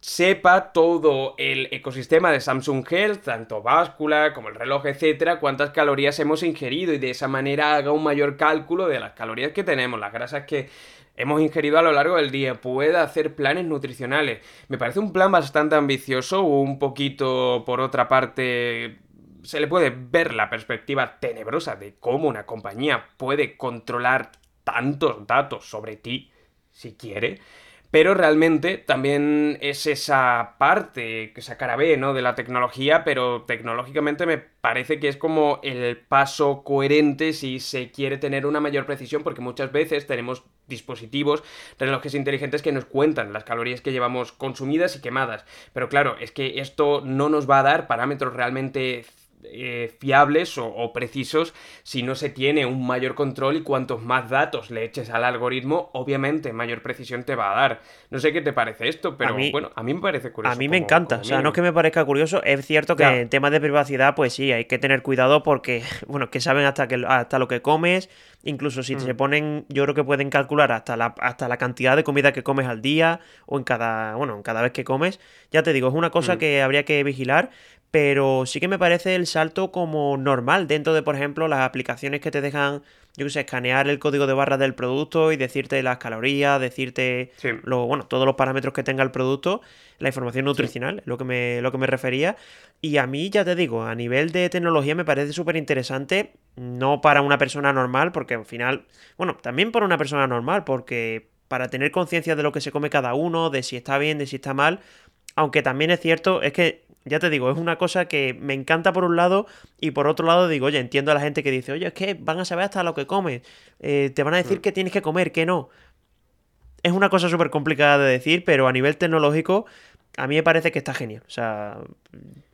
sepa todo el ecosistema de Samsung Health, tanto báscula como el reloj, etcétera, cuántas calorías hemos ingerido y de esa manera haga un mayor cálculo de las calorías que tenemos, las grasas que hemos ingerido a lo largo del día, pueda hacer planes nutricionales. Me parece un plan bastante ambicioso, un poquito por otra parte se le puede ver la perspectiva tenebrosa de cómo una compañía puede controlar tantos datos sobre ti si quiere. Pero realmente también es esa parte, esa cara B, ¿no? De la tecnología, pero tecnológicamente me parece que es como el paso coherente si se quiere tener una mayor precisión, porque muchas veces tenemos dispositivos, relojes inteligentes que nos cuentan las calorías que llevamos consumidas y quemadas. Pero claro, es que esto no nos va a dar parámetros realmente eh, fiables o, precisos si no se tiene un mayor control y cuantos más datos le eches al algoritmo, obviamente mayor precisión te va a dar. No sé qué te parece esto, pero bueno, a mí me parece curioso. A mí me encanta, o sea, no es que me parezca curioso, es cierto que en temas de privacidad, pues sí, hay que tener cuidado porque, bueno, que saben hasta, que, hasta lo que comes, incluso si se mm. ponen, yo creo que pueden calcular hasta la, hasta la cantidad de comida que comes al día o en cada, bueno, en cada vez que comes. Ya te digo, es una cosa mm. que habría que vigilar, pero sí que me parece el salto como normal dentro de, por ejemplo, las aplicaciones que te dejan, yo qué sé, escanear el código de barras del producto y decirte las calorías, decirte lo, bueno, todos los parámetros que tenga el producto, la información nutricional, lo, que me, lo que me refería. Y a mí, ya te digo, a nivel de tecnología me parece súper interesante, no para una persona normal, porque al final, bueno, también para una persona normal, porque para tener conciencia de lo que se come cada uno, de si está bien, de si está mal, aunque también es cierto, es que ya te digo, es una cosa que me encanta por un lado y por otro lado digo, oye, entiendo a la gente que dice, oye, es que van a saber hasta lo que comes, eh, te van a decir mm. que tienes que comer, que no. Es una cosa súper complicada de decir, pero a nivel tecnológico a mí me parece que está genial. O sea,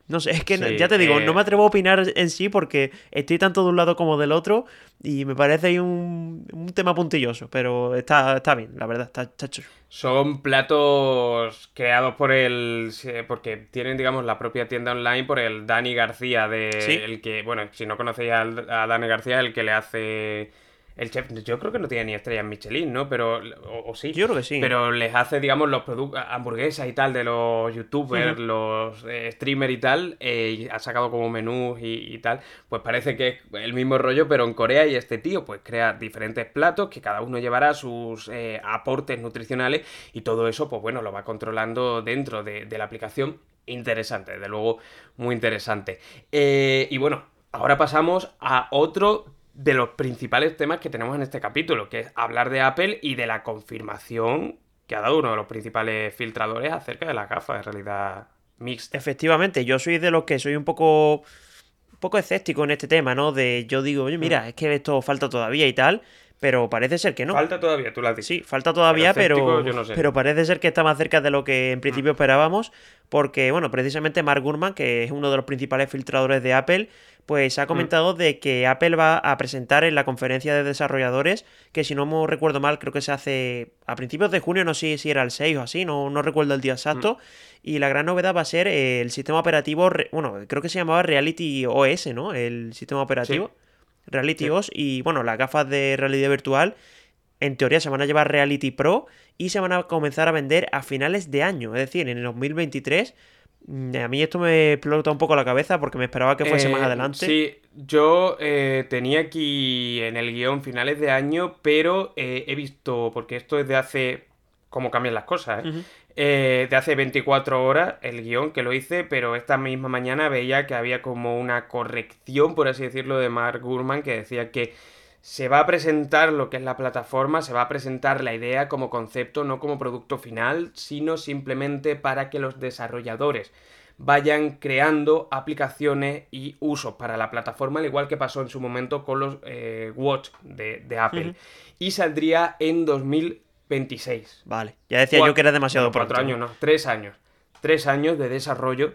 no sé, es que ya te digo, no me eh, atrevo a opinar en sí porque estoy tanto de un lado como del otro y me parece ahí un, tema puntilloso, pero está, está bien, la verdad, está, está chulo. Son platos creados por el. porque tienen, digamos, la propia tienda online por el Dani García, de. El que, bueno, si no conocéis a, a Dani García, el que le hace el chef, yo creo que no tiene ni estrellas Michelin, ¿no? Pero, o, sí. Yo creo que sí. Pero les hace, digamos, los productos, hamburguesas y tal de los youtubers, los eh, streamers y tal, eh, y ha sacado como menús y, tal. Pues parece que es el mismo rollo, pero en Corea y este tío, pues crea diferentes platos que cada uno llevará sus eh, aportes nutricionales y todo eso, pues bueno, lo va controlando dentro de, de la aplicación. Interesante, desde luego, muy interesante. y bueno, ahora pasamos a otro de los principales temas que tenemos en este capítulo, que es hablar de Apple y de la confirmación que ha dado uno de los principales filtradores acerca de la gafas de realidad mixta. Efectivamente, yo soy de los que soy un poco, un poco escéptico en este tema, ¿no? De yo digo, oye, mira, mm. es que esto falta todavía y tal. Pero parece ser que no. Falta todavía, tú lo has dicho. Sí, falta todavía, pero, pero, parece ser que está más cerca de lo que en principio mm. esperábamos, porque, bueno, precisamente Mark Gurman, que es uno de los principales filtradores de Apple, pues ha mm. comentado de que Apple va a presentar en la conferencia de desarrolladores, que si no me recuerdo mal, creo que se hace a principios de junio, no sé si era el 6 o así, no, no recuerdo el día exacto, mm. y la gran novedad va a ser el sistema operativo, bueno, creo que se llamaba Reality OS, ¿no? El sistema operativo. Reality OS y bueno, las gafas de realidad virtual en teoría se van a llevar Reality Pro y se van a comenzar a vender a finales de año, es decir, en el 2023. Mm, a mí esto me explota un poco la cabeza porque me esperaba que fuese más eh, adelante. Sí, yo eh, tenía aquí en el guion finales de año, pero eh, he visto, porque esto es de hace cómo cambian las cosas, eh, de hace 24 horas el guion que lo hice, pero esta misma mañana veía que había como una corrección, por así decirlo, de Mark Gurman que decía que se va a presentar lo que es la plataforma, se va a presentar la idea como concepto, no como producto final, sino simplemente para que los desarrolladores vayan creando aplicaciones y usos para la plataforma, al igual que pasó en su momento con los eh, Watch de, Apple. Y saldría en 2020 26. Vale, ya decía yo que era demasiado pronto. Cuatro años, no, tres años. Tres años de desarrollo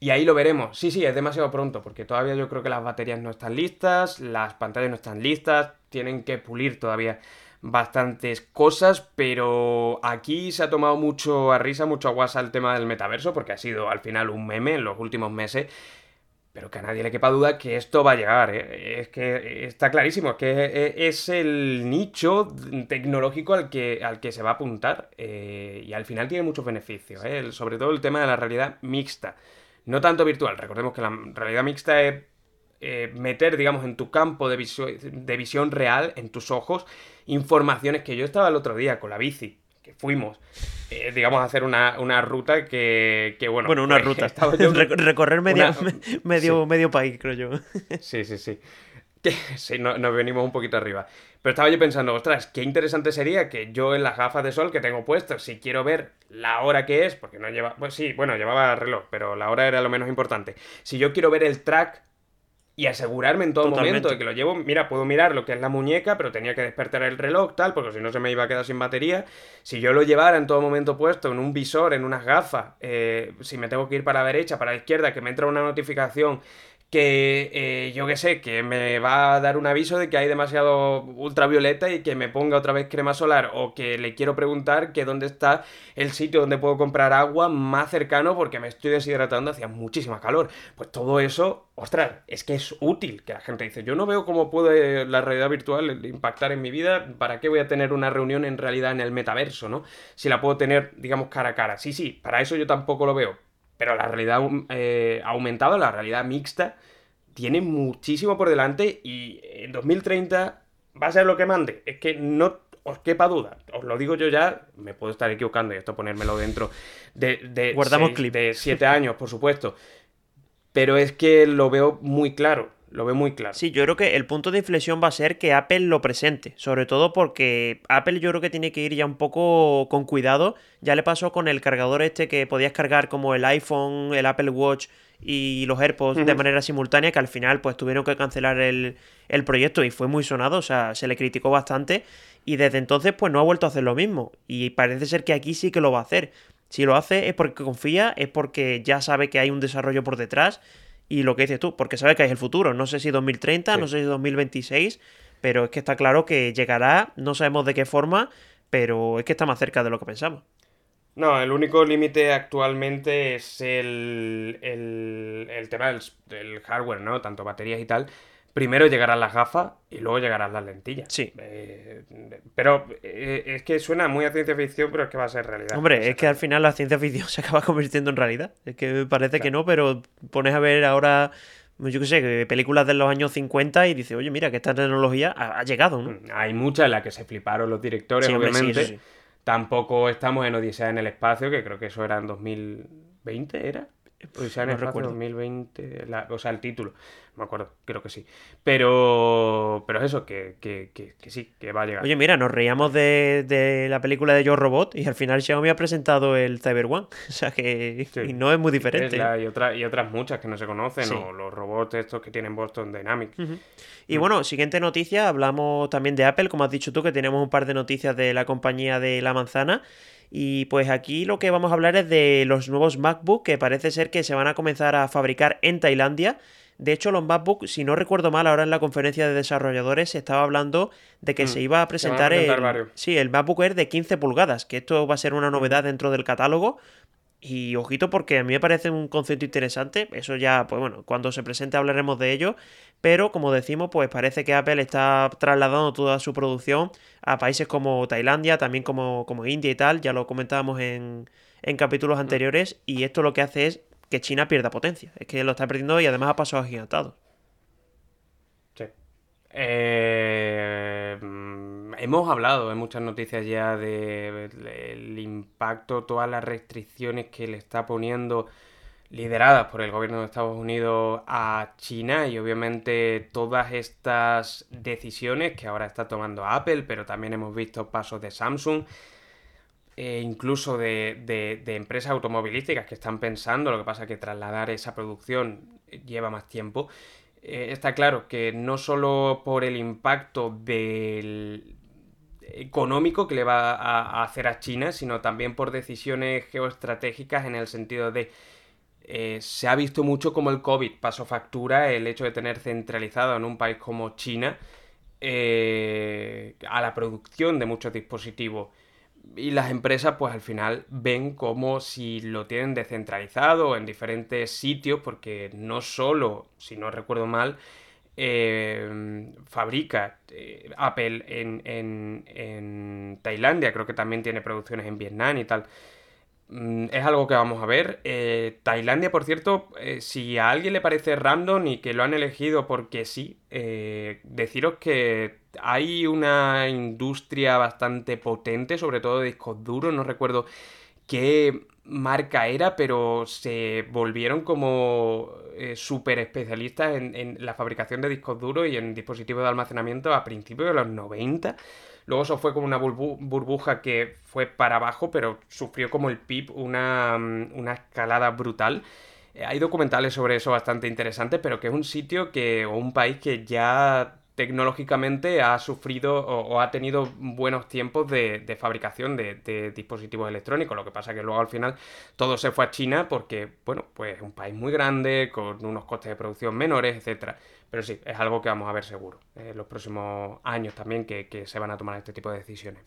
y ahí lo veremos. Sí, sí, es demasiado pronto porque todavía yo creo que las baterías no están listas, las pantallas no están listas, tienen que pulir todavía bastantes cosas, pero aquí se ha tomado mucho a risa, mucho a guasa el tema del metaverso porque ha sido al final un meme en los últimos meses pero que a nadie le quepa duda que esto va a llegar. ¿eh? Es que está clarísimo, es que es el nicho tecnológico al que, al que se va a apuntar. Eh, y al final tiene muchos beneficios, ¿eh? sobre todo el tema de la realidad mixta. No tanto virtual, recordemos que la realidad mixta es meter, digamos, en tu campo de, de visión real, en tus ojos, informaciones que yo estaba el otro día con la bici fuimos, eh, digamos, a hacer una, ruta que, bueno. Bueno, una ruta. Recorrer medio, medio, medio país, creo yo. sí, sí, sí. sí, nos venimos un poquito arriba. Pero estaba yo pensando, ostras, qué interesante sería que yo en las gafas de sol que tengo puestas, si quiero ver la hora que es, porque no lleva. Pues sí, bueno, llevaba reloj, pero la hora era lo menos importante. Si yo quiero ver el track y asegurarme en todo momento de que lo llevo. Mira, puedo mirar lo que es la muñeca, pero tenía que despertar el reloj, tal, porque si no se me iba a quedar sin batería. Si yo lo llevara en todo momento puesto en un visor, en unas gafas, eh, si me tengo que ir para la derecha, para la izquierda, que me entra una notificación que eh, yo qué sé, que me va a dar un aviso de que hay demasiado ultravioleta y que me ponga otra vez crema solar o que le quiero preguntar que dónde está el sitio donde puedo comprar agua más cercano porque me estoy deshidratando, hacía muchísima calor. Pues todo eso, ostras, es que es útil que la gente dice, yo no veo cómo puede la realidad virtual impactar en mi vida, ¿para qué voy a tener una reunión en realidad en el metaverso, no? Si la puedo tener, digamos, cara a cara. Sí, sí, para eso yo tampoco lo veo, pero la realidad eh, aumentada, la realidad mixta, tiene muchísimo por delante y en 2030 va a ser lo que mande. Es que no os quepa duda. Os lo digo yo ya, me puedo estar equivocando y esto ponérmelo dentro de, de, Guardamos de siete años, por supuesto. Pero es que lo veo muy claro. Lo veo muy claro. Sí, yo creo que el punto de inflexión va a ser que Apple lo presente. Sobre todo porque Apple yo creo que tiene que ir ya un poco con cuidado. Ya le pasó con el cargador este que podías cargar como el iPhone, el Apple Watch y los AirPods de manera simultánea, que al final pues tuvieron que cancelar el, el proyecto y fue muy sonado, o sea, se le criticó bastante. Y desde entonces pues no ha vuelto a hacer lo mismo. Y parece ser que aquí sí que lo va a hacer. Si lo hace es porque confía, es porque ya sabe que hay un desarrollo por detrás y lo que dices tú, porque sabe que es el futuro. No sé si 2030, no sé si 2026, pero es que está claro que llegará, no sabemos de qué forma, pero es que está más cerca de lo que pensamos. No, el único límite actualmente es el, el, tema del, del, hardware, ¿no? Tanto baterías y tal primero llegarán las gafas y luego llegarán las lentillas. Sí. Eh, pero eh, es que suena muy a ciencia ficción, pero es que va a ser realidad. Hombre, es que al final la ciencia ficción se acaba convirtiendo en realidad. Es que parece que no, pero pones a ver ahora, yo qué sé, películas de los años 50 y dices, oye, mira, que esta tecnología ha, llegado, ¿no? Mm, hay muchas en las que se fliparon los directores, obviamente. Tampoco estamos en Odisea en el espacio, que creo que eso era en 2020, ¿era? Odisea en el espacio 2020, o sea, el título me acuerdo, creo que sí. Pero, pero es eso, que, que, que, sí, que va a llegar. Oye, mira, nos reíamos de, la película de Yo Robot y al final Xiaomi ha presentado el Cyber One. O sea que no es muy diferente. y, otra, y otras muchas que no se conocen, o los robots estos que tienen Boston Dynamics. Y mm. bueno, siguiente noticia, hablamos también de Apple, como has dicho tú, que tenemos un par de noticias de la compañía de la manzana. Y pues aquí lo que vamos a hablar es de los nuevos MacBook que parece ser que se van a comenzar a fabricar en Tailandia. De hecho, los MacBook, si no recuerdo mal, ahora en la conferencia de desarrolladores se estaba hablando de que mm, se iba a presentar, el, sí, el MacBook Air de 15 pulgadas, que esto va a ser una novedad dentro del catálogo. Y ojito porque a mí me parece un concepto interesante, eso ya, pues bueno, cuando se presente hablaremos de ello, pero como decimos, pues parece que Apple está trasladando toda su producción a países como Tailandia, también como, como India y tal, ya lo comentábamos en, en capítulos mm. anteriores, y esto lo que hace es que China pierda potencia. Es que lo está perdiendo y además ha pasado agigantado. Sí. Eh, hemos hablado en muchas noticias ya del impacto, todas las restricciones que le está poniendo lideradas por el gobierno de Estados Unidos a China y obviamente todas estas decisiones que ahora está tomando Apple, pero también hemos visto pasos de Samsung, e incluso de, empresas automovilísticas que están pensando, lo que pasa es que trasladar esa producción lleva más tiempo. Eh, está claro que no solo por el impacto del económico que le va a hacer a China, sino también por decisiones geoestratégicas en el sentido de eh, se ha visto mucho como el COVID pasó factura el hecho de tener centralizado en un país como China eh, a la producción de muchos dispositivos. Y las empresas pues al final ven como si lo tienen descentralizado en diferentes sitios, porque no solo, si no recuerdo mal, eh, fabrica Apple en, en Tailandia, creo que también tiene producciones en Vietnam y tal. Mm, es algo que vamos a ver. Eh, Tailandia, por cierto, eh, si a alguien le parece random y que lo han elegido porque sí, eh, deciros que hay una industria bastante potente, sobre todo de discos duros, no recuerdo qué marca era, pero se volvieron como súper especialistas en, en, la fabricación de discos duros y en dispositivos de almacenamiento a principios de los 90. Luego eso fue como una burbuja que fue para abajo, pero sufrió como el PIB una, mm, una escalada brutal. Eh, hay documentales sobre eso bastante interesantes, pero que es un sitio que, o un país que ya tecnológicamente ha sufrido o, ha tenido buenos tiempos de, fabricación de, dispositivos electrónicos. Lo que pasa que luego al final todo se fue a China porque, bueno, pues es un país muy grande, con unos costes de producción menores, etcétera. Pero sí, es algo que vamos a ver seguro en los próximos años también que, se van a tomar este tipo de decisiones.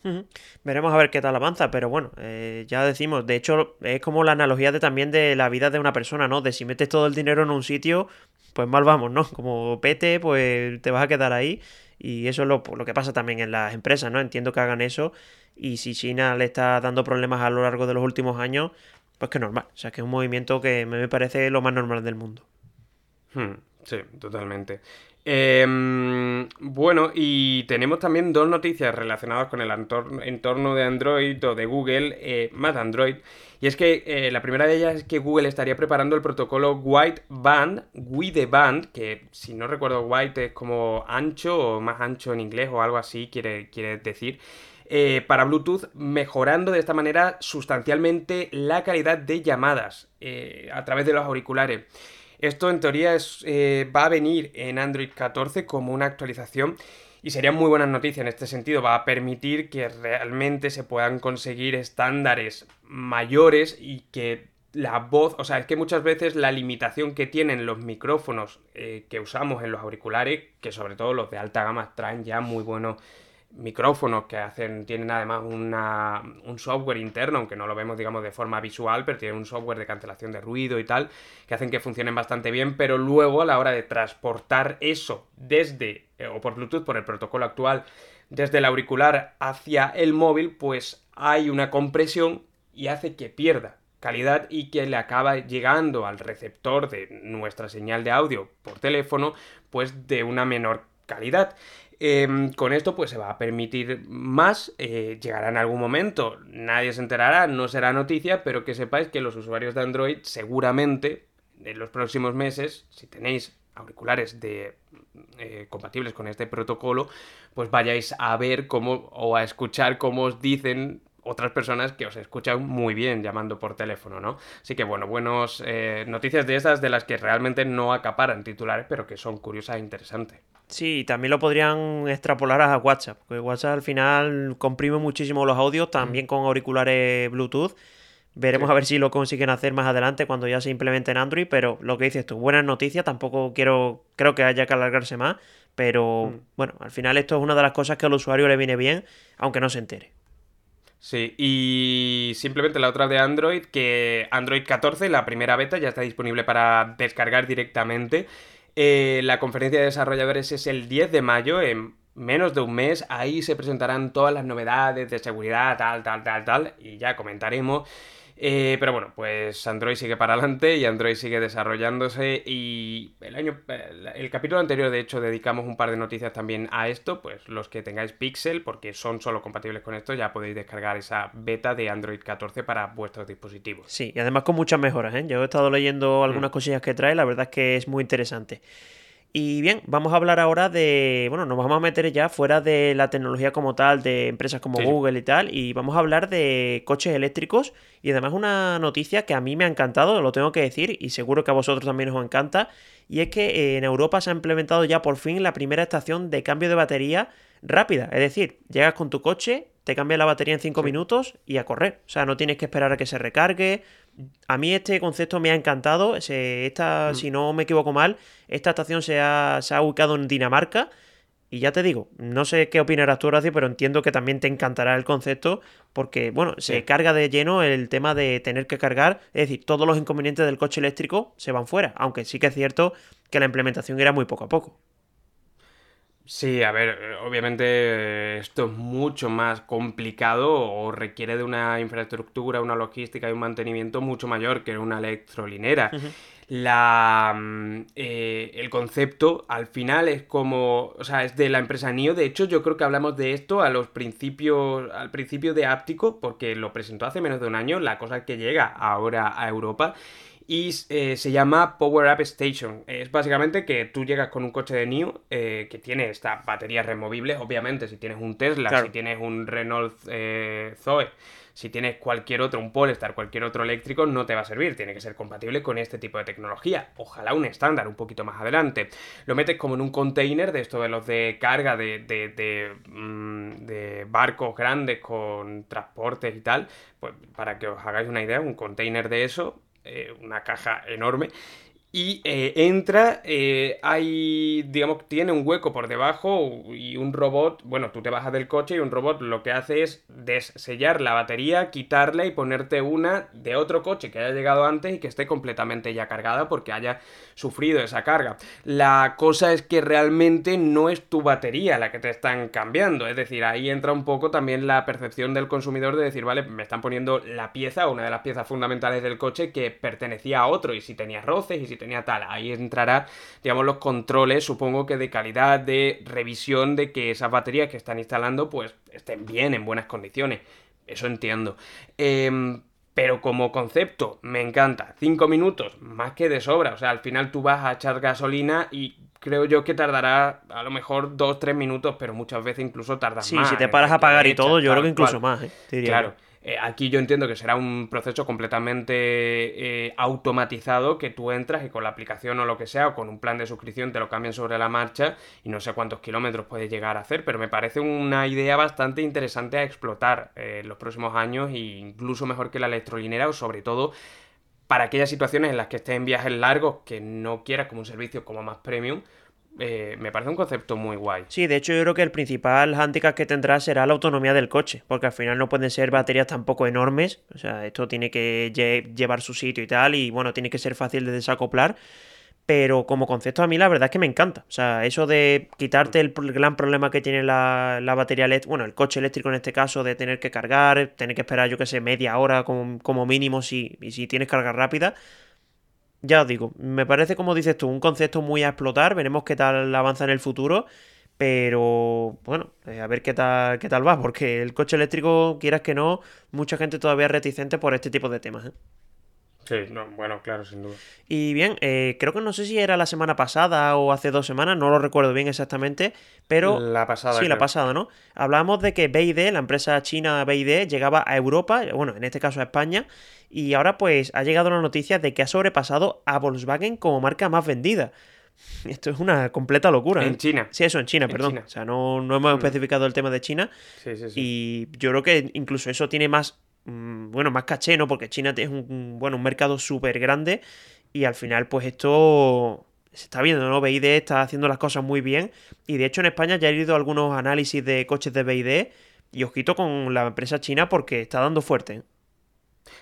Veremos a ver qué tal avanza, pero bueno, eh, ya decimos, de hecho es como la analogía de también de la vida de una persona, ¿no? De si metes todo el dinero en un sitio, pues mal vamos, ¿no? Como pete, pues te vas a quedar ahí. Y eso es lo, lo que pasa también en las empresas, ¿no? Entiendo que hagan eso. Y si China le está dando problemas a lo largo de los últimos años, pues que normal. O sea, que es un movimiento que me parece lo más normal del mundo. Hmm. Sí, totalmente. Em, bueno, y tenemos también dos noticias relacionadas con el entorno de Android o de Google, eh, más Android. Y es que eh, la primera de ellas es que Google estaría preparando el protocolo White Band, Band, que si no recuerdo White es como ancho o más ancho en inglés o algo así quiere, quiere decir. Eh, para Bluetooth, mejorando de esta manera sustancialmente la calidad de llamadas a través de los auriculares. Esto en teoría es, eh, va a venir en Android 14 como una actualización y sería muy buena noticia en este sentido. Va a permitir que realmente se puedan conseguir estándares mayores y que la voz, o sea, es que muchas veces la limitación que tienen los micrófonos eh, que usamos en los auriculares, que sobre todo los de alta gama traen ya muy buenos micrófonos que hacen, tienen además un software interno, aunque no lo vemos digamos de forma visual, pero tienen un software de cancelación de ruido y tal, que hacen que funcionen bastante bien, pero luego a la hora de transportar eso desde, eh, o por Bluetooth, por el protocolo actual, desde el auricular hacia el móvil, pues hay una compresión y hace que pierda calidad y que le acaba llegando al receptor de nuestra señal de audio por teléfono, pues de una menor calidad. Em, con esto pues se va a permitir más, eh, llegará en algún momento, nadie se enterará, no será noticia, pero que sepáis que los usuarios de Android seguramente en los próximos meses, si tenéis auriculares de, eh, compatibles con este protocolo, pues vayáis a ver cómo o a escuchar cómo os dicen otras personas que os escuchan muy bien llamando por teléfono, ¿no? Así que bueno, buenas eh, noticias de esas de las que realmente no acaparan titulares, pero que son curiosas e interesantes. Sí, también lo podrían extrapolar a WhatsApp, porque WhatsApp al final comprime muchísimo los audios, también con auriculares Bluetooth. Veremos a ver si lo consiguen hacer más adelante cuando ya se implemente en Android, pero lo que dices tú, buenas noticias, tampoco quiero, creo que haya que alargarse más, pero bueno, al final esto es una de las cosas que al usuario le viene bien, aunque no se entere. Sí, y simplemente la otra de Android, que Android 14, la primera beta, ya está disponible para descargar directamente. Eh, la conferencia de desarrolladores es el 10 de mayo, en menos de un mes. Ahí se presentarán todas las novedades de seguridad, tal, tal, tal, tal, y ya comentaremos. Eh, pero bueno, pues Android sigue para adelante y Android sigue desarrollándose y el año, el capítulo anterior de hecho dedicamos un par de noticias también a esto, pues los que tengáis Pixel, porque son solo compatibles con esto, ya podéis descargar esa beta de Android 14 para vuestros dispositivos. Sí, y además con muchas mejoras, ¿eh? Yo he estado leyendo algunas mm. cosillas que trae, la verdad es que es muy interesante. Y bien, vamos a hablar ahora de, bueno, nos vamos a meter ya fuera de la tecnología como tal, de empresas como Google y tal, y vamos a hablar de coches eléctricos. Y además una noticia que a mí me ha encantado, lo tengo que decir, y seguro que a vosotros también os encanta, y es que en Europa se ha implementado ya por fin la primera estación de cambio de batería rápida, es decir, llegas con tu coche, te cambia la batería en 5 minutos y a correr, o sea, no tienes que esperar a que se recargue, a mí este concepto me ha encantado. esta, mm. Si no me equivoco mal, esta estación se ha, ubicado en Dinamarca. Y ya te digo, no sé qué opinarás tú, Horacio, pero entiendo que también te encantará el concepto porque, bueno, se carga de lleno el tema de tener que cargar, es decir, todos los inconvenientes del coche eléctrico se van fuera, aunque sí que es cierto que la implementación era muy poco a poco. Sí, a ver, obviamente esto es mucho más complicado o requiere de una infraestructura, una logística y un mantenimiento mucho mayor que una electrolinera. La, mm, eh, el concepto al final es como, o sea, es de la empresa NIO. De hecho, yo creo que hablamos de esto a los principios, al principio de Áptico, porque lo presentó hace menos de un año, la cosa que llega ahora a Europa y eh, se llama Power Up Station. Es básicamente que tú llegas con un coche de New eh, que tiene estas baterías removibles, obviamente, si tienes un Tesla, si tienes un Renault eh, Zoe, si tienes cualquier otro, un Polestar, cualquier otro eléctrico, no te va a servir, tiene que ser compatible con este tipo de tecnología. Ojalá un estándar un poquito más adelante. Lo metes como en un container de esto de los de carga de, de, de, mm, de barcos grandes con transportes y tal, pues para que os hagáis una idea, un container de eso eh, una caja enorme. Y eh, entra, eh, hay, digamos, tiene un hueco por debajo y un robot, bueno, tú te bajas del coche y un robot lo que hace es desellar la batería, quitarla y ponerte una de otro coche que haya llegado antes y que esté completamente ya cargada porque haya sufrido esa carga. La cosa es que realmente no es tu batería la que te están cambiando, es decir, ahí entra un poco también la percepción del consumidor de decir, vale, me están poniendo la pieza, una de las piezas fundamentales del coche que pertenecía a otro y si tenía roces y si tenía tal. Ahí entrará, digamos, los controles, supongo que de calidad, de revisión de que esas baterías que están instalando, pues estén bien, en buenas condiciones. Eso entiendo. Em, pero como concepto, me encanta. Cinco minutos, más que de sobra. O sea, al final tú vas a echar gasolina y creo yo que tardará a lo mejor dos, tres minutos, pero muchas veces incluso tardas más. Sí, si te paras a pagar y todo, yo creo que incluso más, ¿eh? claro. Eh, aquí yo entiendo que será un proceso completamente eh, automatizado que tú entras y con la aplicación o lo que sea o con un plan de suscripción te lo cambian sobre la marcha y no sé cuántos kilómetros puedes llegar a hacer, pero me parece una idea bastante interesante a explotar eh, en los próximos años e incluso mejor que la electrolinera o sobre todo para aquellas situaciones en las que estés en viajes largos que no quieras como un servicio como más premium eh, me parece un concepto muy guay. Sí, de hecho yo creo que el principal handicap que tendrá será la autonomía del coche, porque al final no pueden ser baterías tampoco enormes, o sea, esto tiene que llevar su sitio y tal, y bueno, tiene que ser fácil de desacoplar, pero como concepto a mí la verdad es que me encanta, o sea, eso de quitarte el gran problema que tiene la, batería eléctrica, bueno, el coche eléctrico en este caso, de tener que cargar, tener que esperar yo que sé, media hora como, como mínimo si, y si tienes carga rápida, ya os digo, me parece como dices tú, un concepto muy a explotar, veremos qué tal avanza en el futuro, pero bueno, eh, a ver qué tal, qué tal va, porque el coche eléctrico, quieras que no, mucha gente todavía es reticente por este tipo de temas. ¿eh? Sí, bueno, claro, sin duda. Y bien, eh, creo que no sé si era la semana pasada o hace dos semanas, no lo recuerdo bien exactamente, pero... La pasada. Sí, la pasada, ¿no? Hablamos de que BID, la empresa china BID, llegaba a Europa, bueno, en este caso a España, y ahora pues ha llegado la noticia de que ha sobrepasado a Volkswagen como marca más vendida. Esto es una completa locura. En ¿eh? China. Sí, eso, en China, perdón. O sea, no, no hemos mm. especificado el tema de China. Sí, sí, sí. Y yo creo que incluso eso tiene más bueno, más caché, ¿no? Porque China es un, bueno, un mercado súper grande y al final pues esto se está viendo, ¿no? BID está haciendo las cosas muy bien y de hecho en España ya he ido algunos análisis de coches de BID y os quito con la empresa china porque está dando fuerte.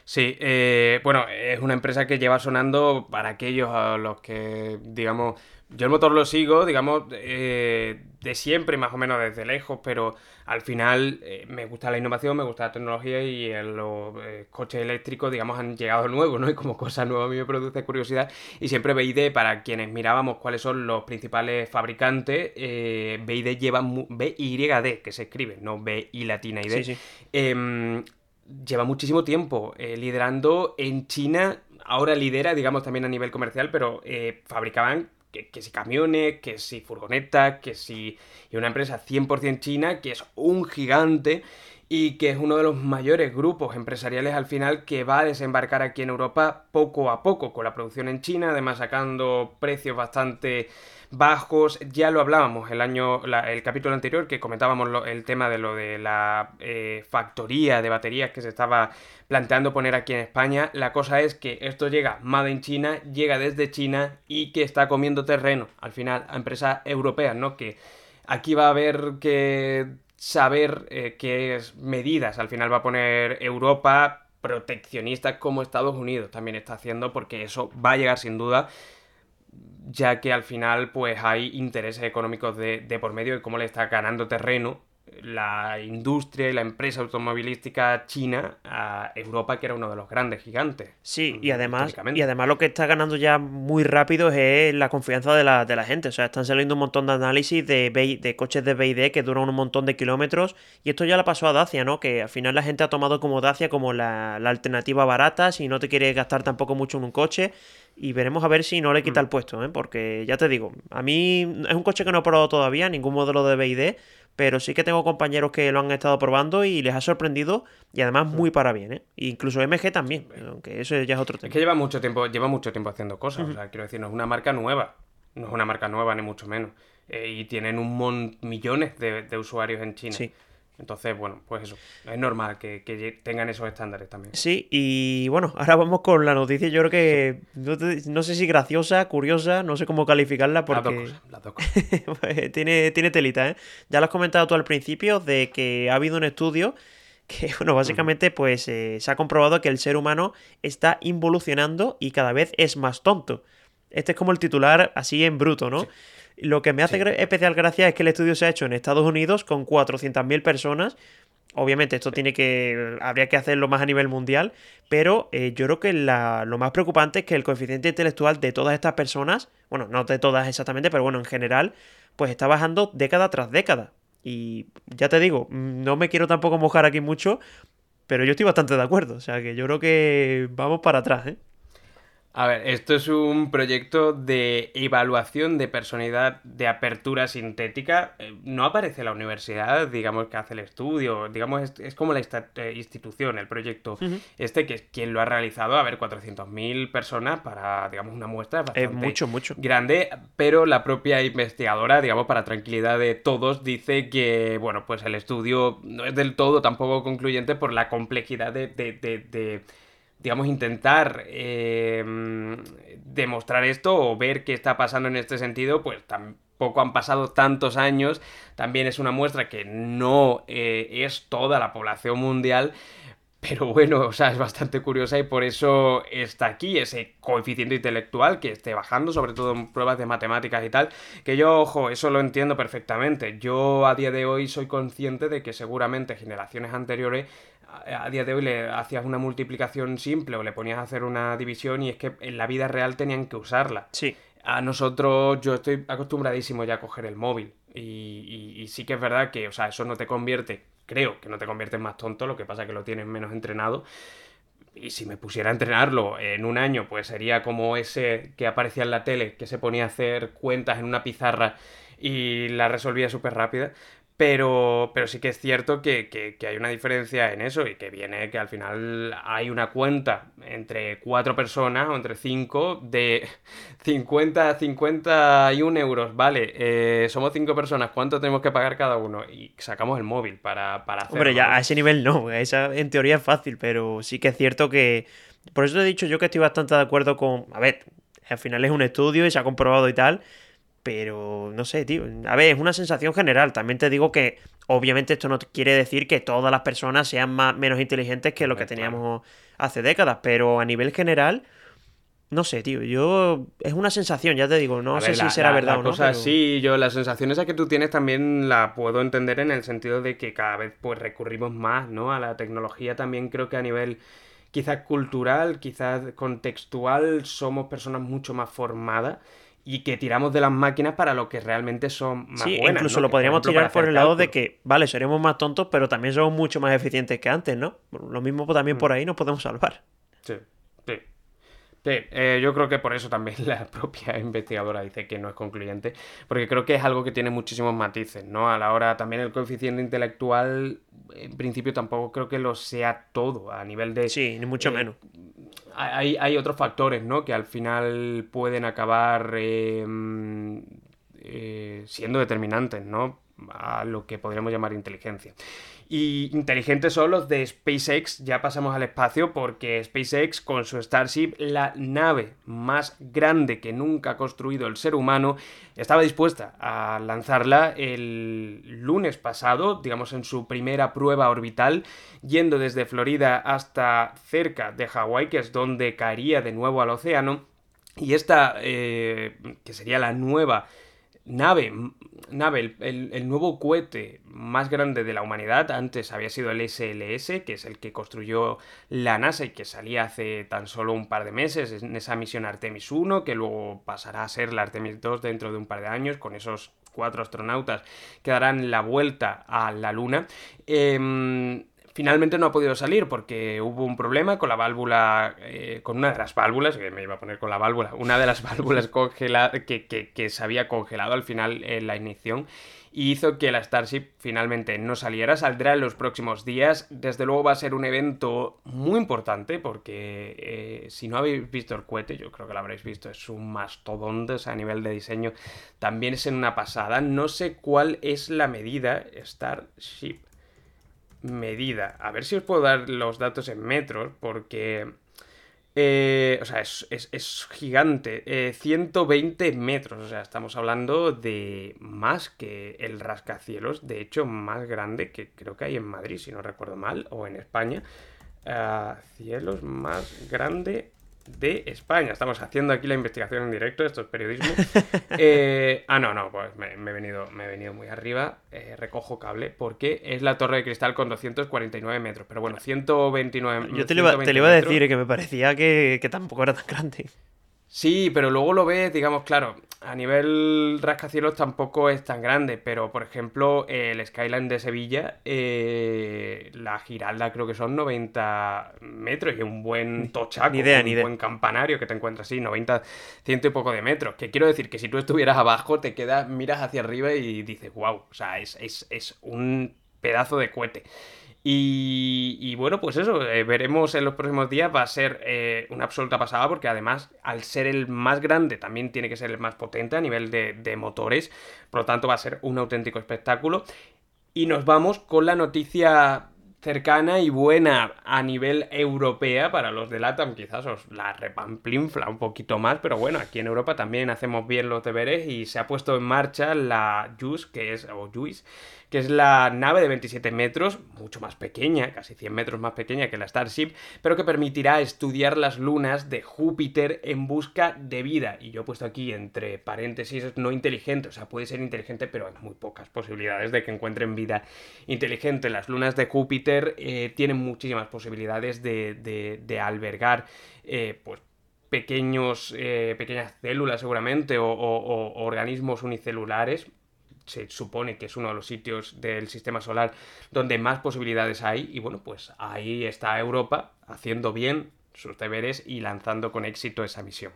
Sí, eh, bueno, es una empresa que lleva sonando para aquellos a los que, digamos, yo el motor lo sigo, digamos, eh, de siempre, más o menos desde lejos, pero al final eh, me gusta la innovación, me gusta la tecnología y los eh, coches eléctricos, digamos, han llegado nuevos, ¿no? Y como cosa nueva a mí me produce curiosidad. Y siempre BID, para quienes mirábamos cuáles son los principales fabricantes, BID lleva BYD, que se escribe, no B y latina y D. Sí, em, lleva muchísimo tiempo liderando en China. Ahora lidera, digamos, también a nivel comercial, pero fabricaban que, si camiones, que si furgonetas, que si... Y una empresa 100% china que es un gigante y que es uno de los mayores grupos empresariales al final que va a desembarcar aquí en Europa poco a poco con la producción en China, además sacando precios bastante bajos. Ya lo hablábamos el año, el capítulo anterior que comentábamos el tema de lo de la eh, factoría de baterías que se estaba planteando poner aquí en España. La cosa es que esto llega Made in China, llega desde China y que está comiendo terreno al final a empresas europeas, ¿no? Que aquí va a haber que saber eh, qué medidas al final va a poner Europa proteccionistas como Estados Unidos también está haciendo porque eso va a llegar sin duda ya que al final pues hay intereses económicos de, de por medio y cómo le está ganando terreno la industria y la empresa automovilística china a Europa, que era uno de los grandes gigantes. Sí, y además, y además lo que está ganando ya muy rápido es la confianza de la, de la gente. O sea, están saliendo un montón de análisis de, de coches de BID que duran un montón de kilómetros. Y esto ya le pasó a Dacia, ¿no? Que al final la gente ha tomado como Dacia como la, la alternativa barata, si no te quieres gastar tampoco mucho en un coche y veremos a ver si no le quita mm. el puesto, ¿eh? porque ya te digo, a mí es un coche que no he probado todavía, ningún modelo de BID, pero sí que tengo compañeros que lo han estado probando y les ha sorprendido y además muy para bien, ¿eh? incluso MG también, aunque eso ya es otro tema. Es que lleva mucho tiempo, lleva mucho tiempo haciendo cosas, o sea, quiero decir, no es una marca nueva, no es una marca nueva ni mucho menos, eh, y tienen un mon millones de, de usuarios en China. Sí. Entonces, bueno, pues eso, es normal que, tengan esos estándares también. Sí, y bueno, ahora vamos con la noticia, yo creo que no, sé si graciosa, curiosa, no sé cómo calificarla porque... Las dos cosas, pues, tiene, tiene telita, ¿eh? Ya lo has comentado tú al principio de que ha habido un estudio que, bueno, básicamente pues eh, se ha comprobado que el ser humano está involucionando y cada vez es más tonto. Este es como el titular así en bruto, ¿no? Lo que me hace especial gracia es que el estudio se ha hecho en Estados Unidos con 400.000 personas. Obviamente esto tiene que habría que hacerlo más a nivel mundial, pero eh, yo creo que lo más preocupante es que el coeficiente intelectual de todas estas personas, bueno, no de todas exactamente, pero bueno, en general, pues está bajando década tras década. Y ya te digo, no me quiero tampoco mojar aquí mucho, pero yo estoy bastante de acuerdo. O sea que yo creo que vamos para atrás, ¿eh? A ver, esto es un proyecto de evaluación de personalidad de apertura sintética. Eh, no aparece la universidad, digamos, que hace el estudio. Digamos, es, como la eh, institución, el proyecto este, que es quien lo ha realizado. A ver, 400.000 personas para, digamos, una muestra bastante mucho, mucho. grande. Pero la propia investigadora, digamos, para tranquilidad de todos, dice que, bueno, pues el estudio no es del todo tampoco concluyente por la complejidad de digamos, intentar eh, demostrar esto o ver qué está pasando en este sentido, pues tampoco han pasado tantos años. También es una muestra que no eh, es toda la población mundial. Pero bueno, o sea, es bastante curiosa y por eso está aquí ese coeficiente intelectual que esté bajando, sobre todo en pruebas de matemáticas y tal. Que yo, ojo, eso lo entiendo perfectamente. Yo a día de hoy soy consciente de que seguramente generaciones anteriores a día de hoy le hacías una multiplicación simple o le ponías a hacer una división y es que en la vida real tenían que usarla. Sí. A nosotros, yo estoy acostumbradísimo ya a coger el móvil. Y, sí que es verdad que, o sea, eso no te convierte, creo que no te convierte en más tonto, lo que pasa es que lo tienes menos entrenado. Y si me pusiera a entrenarlo en un año, pues sería como ese que aparecía en la tele, que se ponía a hacer cuentas en una pizarra y la resolvía súper rápida. Pero, pero sí que es cierto que, hay una diferencia en eso y que viene que al final hay una cuenta entre cuatro personas o entre cinco de 50 51 euros. Vale, eh, somos cinco personas, ¿cuánto tenemos que pagar cada uno? Y sacamos el móvil para, para hacerlo. Hombre, ya a ese nivel no, esa en teoría es fácil, pero sí que es cierto que... Por eso he dicho yo que estoy bastante de acuerdo con... A ver, al final es un estudio y se ha comprobado y tal pero no sé, tío. A ver, es una sensación general. También te digo que obviamente esto no quiere decir que todas las personas sean más, menos inteligentes que lo que teníamos hace décadas, pero a nivel general no sé, tío, yo es una sensación, ya te digo, no sé si será verdad o no. Cosa, Sí, yo las sensaciones que tú tienes también la puedo entender en el sentido de que cada vez pues recurrimos más, ¿no? A la tecnología también creo que a nivel quizás cultural, quizás contextual, somos personas mucho más formadas y que tiramos de las máquinas para lo que realmente son más sí, incluso lo podríamos tirar por el lado de que, vale, seremos más tontos, pero también somos mucho más eficientes que antes, ¿no? Lo mismo también mm. por ahí nos podemos salvar. Sí, sí. Eh, yo creo que por eso también la propia investigadora dice que no es concluyente, porque creo que es algo que tiene muchísimos matices, ¿no? A la hora también el coeficiente intelectual, en principio tampoco creo que lo sea todo a nivel de... Sí, ni mucho eh, menos. Hay, hay, otros factores, ¿no? Que al final pueden acabar em, eh, siendo determinantes, ¿no? A lo que podríamos llamar inteligencia. Y inteligentes son los de SpaceX, ya pasamos al espacio porque SpaceX con su Starship, la nave más grande que nunca ha construido el ser humano, estaba dispuesta a lanzarla el lunes pasado, digamos en su primera prueba orbital, yendo desde Florida hasta cerca de Hawái, que es donde caería de nuevo al océano. Y esta, eh, que sería la nueva nave, nave el, nuevo cohete más grande de la humanidad, antes había sido el SLS, que es el que construyó la NASA y que salía hace tan solo un par de meses en esa misión Artemis 1, que luego pasará a ser la Artemis 2 dentro de un par de años, con esos cuatro astronautas que darán la vuelta a la Luna. Em, Finalmente no ha podido salir porque hubo un problema con la válvula, eh, con una de las válvulas, que me iba a poner con la válvula, una de las válvulas que, que, se había congelado al final en la ignición y hizo que la Starship finalmente no saliera. Saldrá en los próximos días. Desde luego va a ser un evento muy importante porque eh, si no habéis visto el cohete, yo creo que lo habréis visto, es un mastodonte a nivel de diseño. También es en una pasada. No sé cuál es la medida Starship medida. A ver si os puedo dar los datos en metros, porque... Eh, o sea, es, gigante. 120 eh, metros. O sea, estamos hablando de más que el rascacielos. De hecho, más grande que creo que hay en Madrid, si no recuerdo mal, o en España. Ah, cielos más grande de España. Estamos haciendo aquí la investigación en directo, esto es periodismo. Eh, ah, no, no, pues me, he venido, me he venido muy arriba, eh, recojo cable, porque es la torre de cristal con 249 metros, pero bueno, 129 Yo te, lo iba, te iba a decir que me parecía que, que tampoco era tan grande. Sí, pero luego lo ves, digamos, claro, a nivel rascacielos tampoco es tan grande, pero por ejemplo, el Skyline de Sevilla, eh, la Giralda creo que son 90 metros y un buen tochaco, un buen campanario que te encuentras así, 90, ciento y poco de metros. Que quiero decir que si tú estuvieras abajo, te quedas, miras hacia arriba y dices, wow, o sea, es, es, es un pedazo de cohete. Y, bueno, pues eso, eh, veremos en los próximos días, va a ser eh, una absoluta pasada porque además al ser el más grande también tiene que ser el más potente a nivel de, motores, por lo tanto va a ser un auténtico espectáculo. Y nos vamos con la noticia cercana y buena a nivel europea para los de LATAM, quizás os la repamplinfla un poquito más, pero bueno, aquí en Europa también hacemos bien los deberes y se ha puesto en marcha la JUICE, que es, o JUICE, que es la nave de 27 metros, mucho más pequeña, casi 100 metros más pequeña que la Starship, pero que permitirá estudiar las lunas de Júpiter en busca de vida. Y yo he puesto aquí entre paréntesis no inteligente, o sea, puede ser inteligente, pero hay muy pocas posibilidades de que encuentren vida inteligente. Las lunas de Júpiter eh, tienen muchísimas posibilidades de, albergar, eh, pues, pequeños, eh, pequeñas células seguramente o, organismos unicelulares se supone que es uno de los sitios del sistema solar donde más posibilidades hay y bueno, pues ahí está Europa haciendo bien sus deberes y lanzando con éxito esa misión.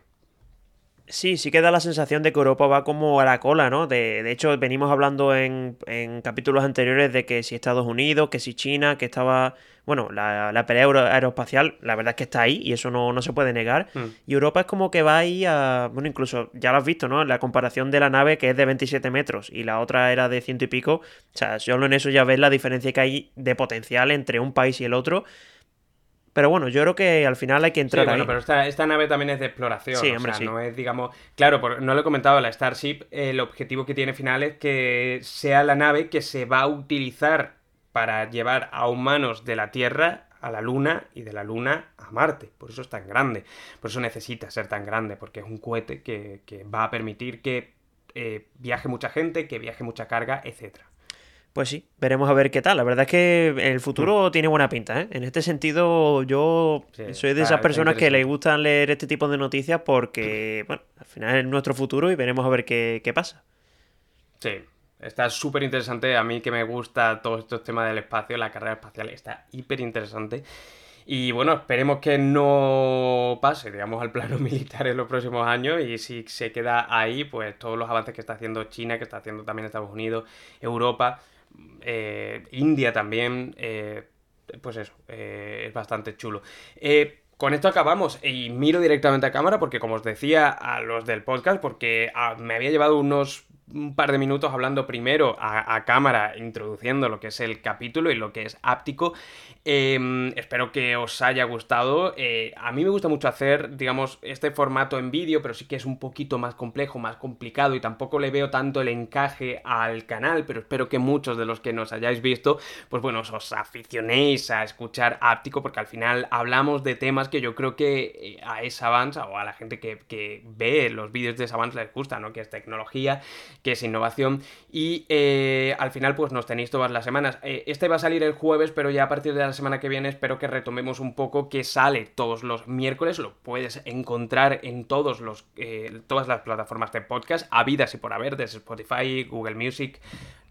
Sí, sí que da la sensación de que Europa va como a la cola, ¿no? De, de hecho, venimos hablando en, capítulos anteriores de que si Estados Unidos, que si China, que estaba... Bueno, la, la pelea aeroespacial, la verdad es que está ahí y eso no, se puede negar. Mm. Y Europa es como que va ahí a... Bueno, incluso ya lo has visto, ¿no? La comparación de la nave que es de 27 metros y la otra era de ciento y pico. O sea, solo en eso ya ves la diferencia que hay de potencial entre un país y el otro. Pero bueno, yo creo que al final hay que entrar sí, bueno, pero esta, nave también es de exploración. Sí, hombre, o sea, no es, digamos. Claro, no lo he comentado, la Starship, el objetivo que tiene final es que sea la nave que se va a utilizar para llevar a humanos de la Tierra a la Luna y de la Luna a Marte. Por eso es tan grande. Por eso necesita ser tan grande, porque es un cohete que, va a permitir que eh, viaje mucha gente, que viaje mucha carga, etcétera. Pues sí, veremos a ver qué tal. La verdad es que el futuro mm. tiene buena pinta. ¿eh? En este sentido, yo soy de esas personas que les gustan leer este tipo de noticias porque, bueno, al final es nuestro futuro y veremos a ver qué, pasa. Sí, está súper interesante. A mí que me gusta todos estos temas del espacio, la carrera espacial está hiper interesante. Y bueno, esperemos que no pase, digamos, al plano militar en los próximos años y si se queda ahí, pues todos los avances que está haciendo China, que está haciendo también Estados Unidos, Europa, eh, India también, eh, pues eso, eh, es bastante chulo. con esto acabamos y miro directamente a cámara porque como os decía a los del podcast, porque ah, me había llevado unos un par de minutos hablando primero a, cámara, introduciendo lo que es el capítulo y lo que es áptico. Em, espero que os haya gustado. Eh, a mí me gusta mucho hacer, digamos, este formato en vídeo, pero sí que es un poquito más complejo, más complicado y tampoco le veo tanto el encaje al canal, pero espero que muchos de los que nos hayáis visto, pues bueno, os aficionéis a escuchar áptico, porque al final hablamos de temas que yo creo que eh, a esa avanza o a la gente que, que ve los vídeos de esa avanza les gusta, ¿no? Que es tecnología que es innovación. Y eh, al final, pues nos tenéis todas las semanas. Eh, este va a salir el jueves, pero ya a partir de la semana que viene espero que retomemos un poco que sale todos los miércoles. Lo puedes encontrar en todos los, eh, todas las plataformas de podcast, habidas y por haber, desde Spotify, Google Music,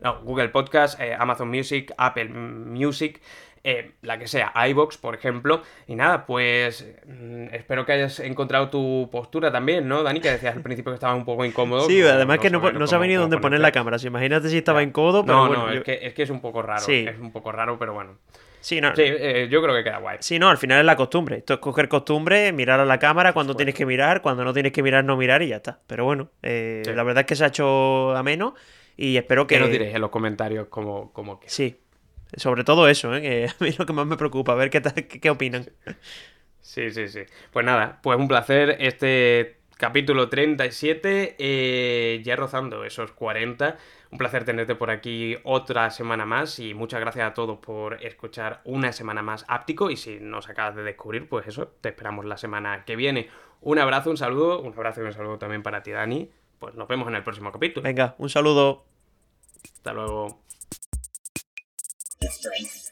no, Google Podcast, Amazon Music, Apple Music. Eh, la que sea, iBox, por ejemplo. Y nada, pues mm, espero que hayas encontrado tu postura también, ¿no, Dani? Que decías al principio que estaba un poco incómodo. Sí, además que no, no sabía ni dónde poner la cámara. Si imagínate si estaba incómodo, pero. No, no, es, que, es, un poco raro. Es un poco raro, pero bueno. Sí, no, sí eh, yo creo que queda guay. Sí, no, al final es la costumbre. Esto es coger costumbre, mirar a la cámara cuando tienes que mirar, cuando no tienes que mirar, no mirar y ya está. Pero bueno, eh, la verdad es que se ha hecho ameno y espero que. Que nos diréis en los comentarios como, como que. Sí, sobre todo eso, ¿eh? que a mí es lo que más me preocupa, a ver qué, qué, opinan. Sí, sí, sí. Pues nada, pues un placer este capítulo 37, eh, ya rozando esos 40. Un placer tenerte por aquí otra semana más y muchas gracias a todos por escuchar una semana más áptico y si nos acabas de descubrir, pues eso, te esperamos la semana que viene. Un abrazo, un saludo, un abrazo y un saludo también para ti, Dani. Pues nos vemos en el próximo capítulo. Venga, un saludo. Hasta luego. strength.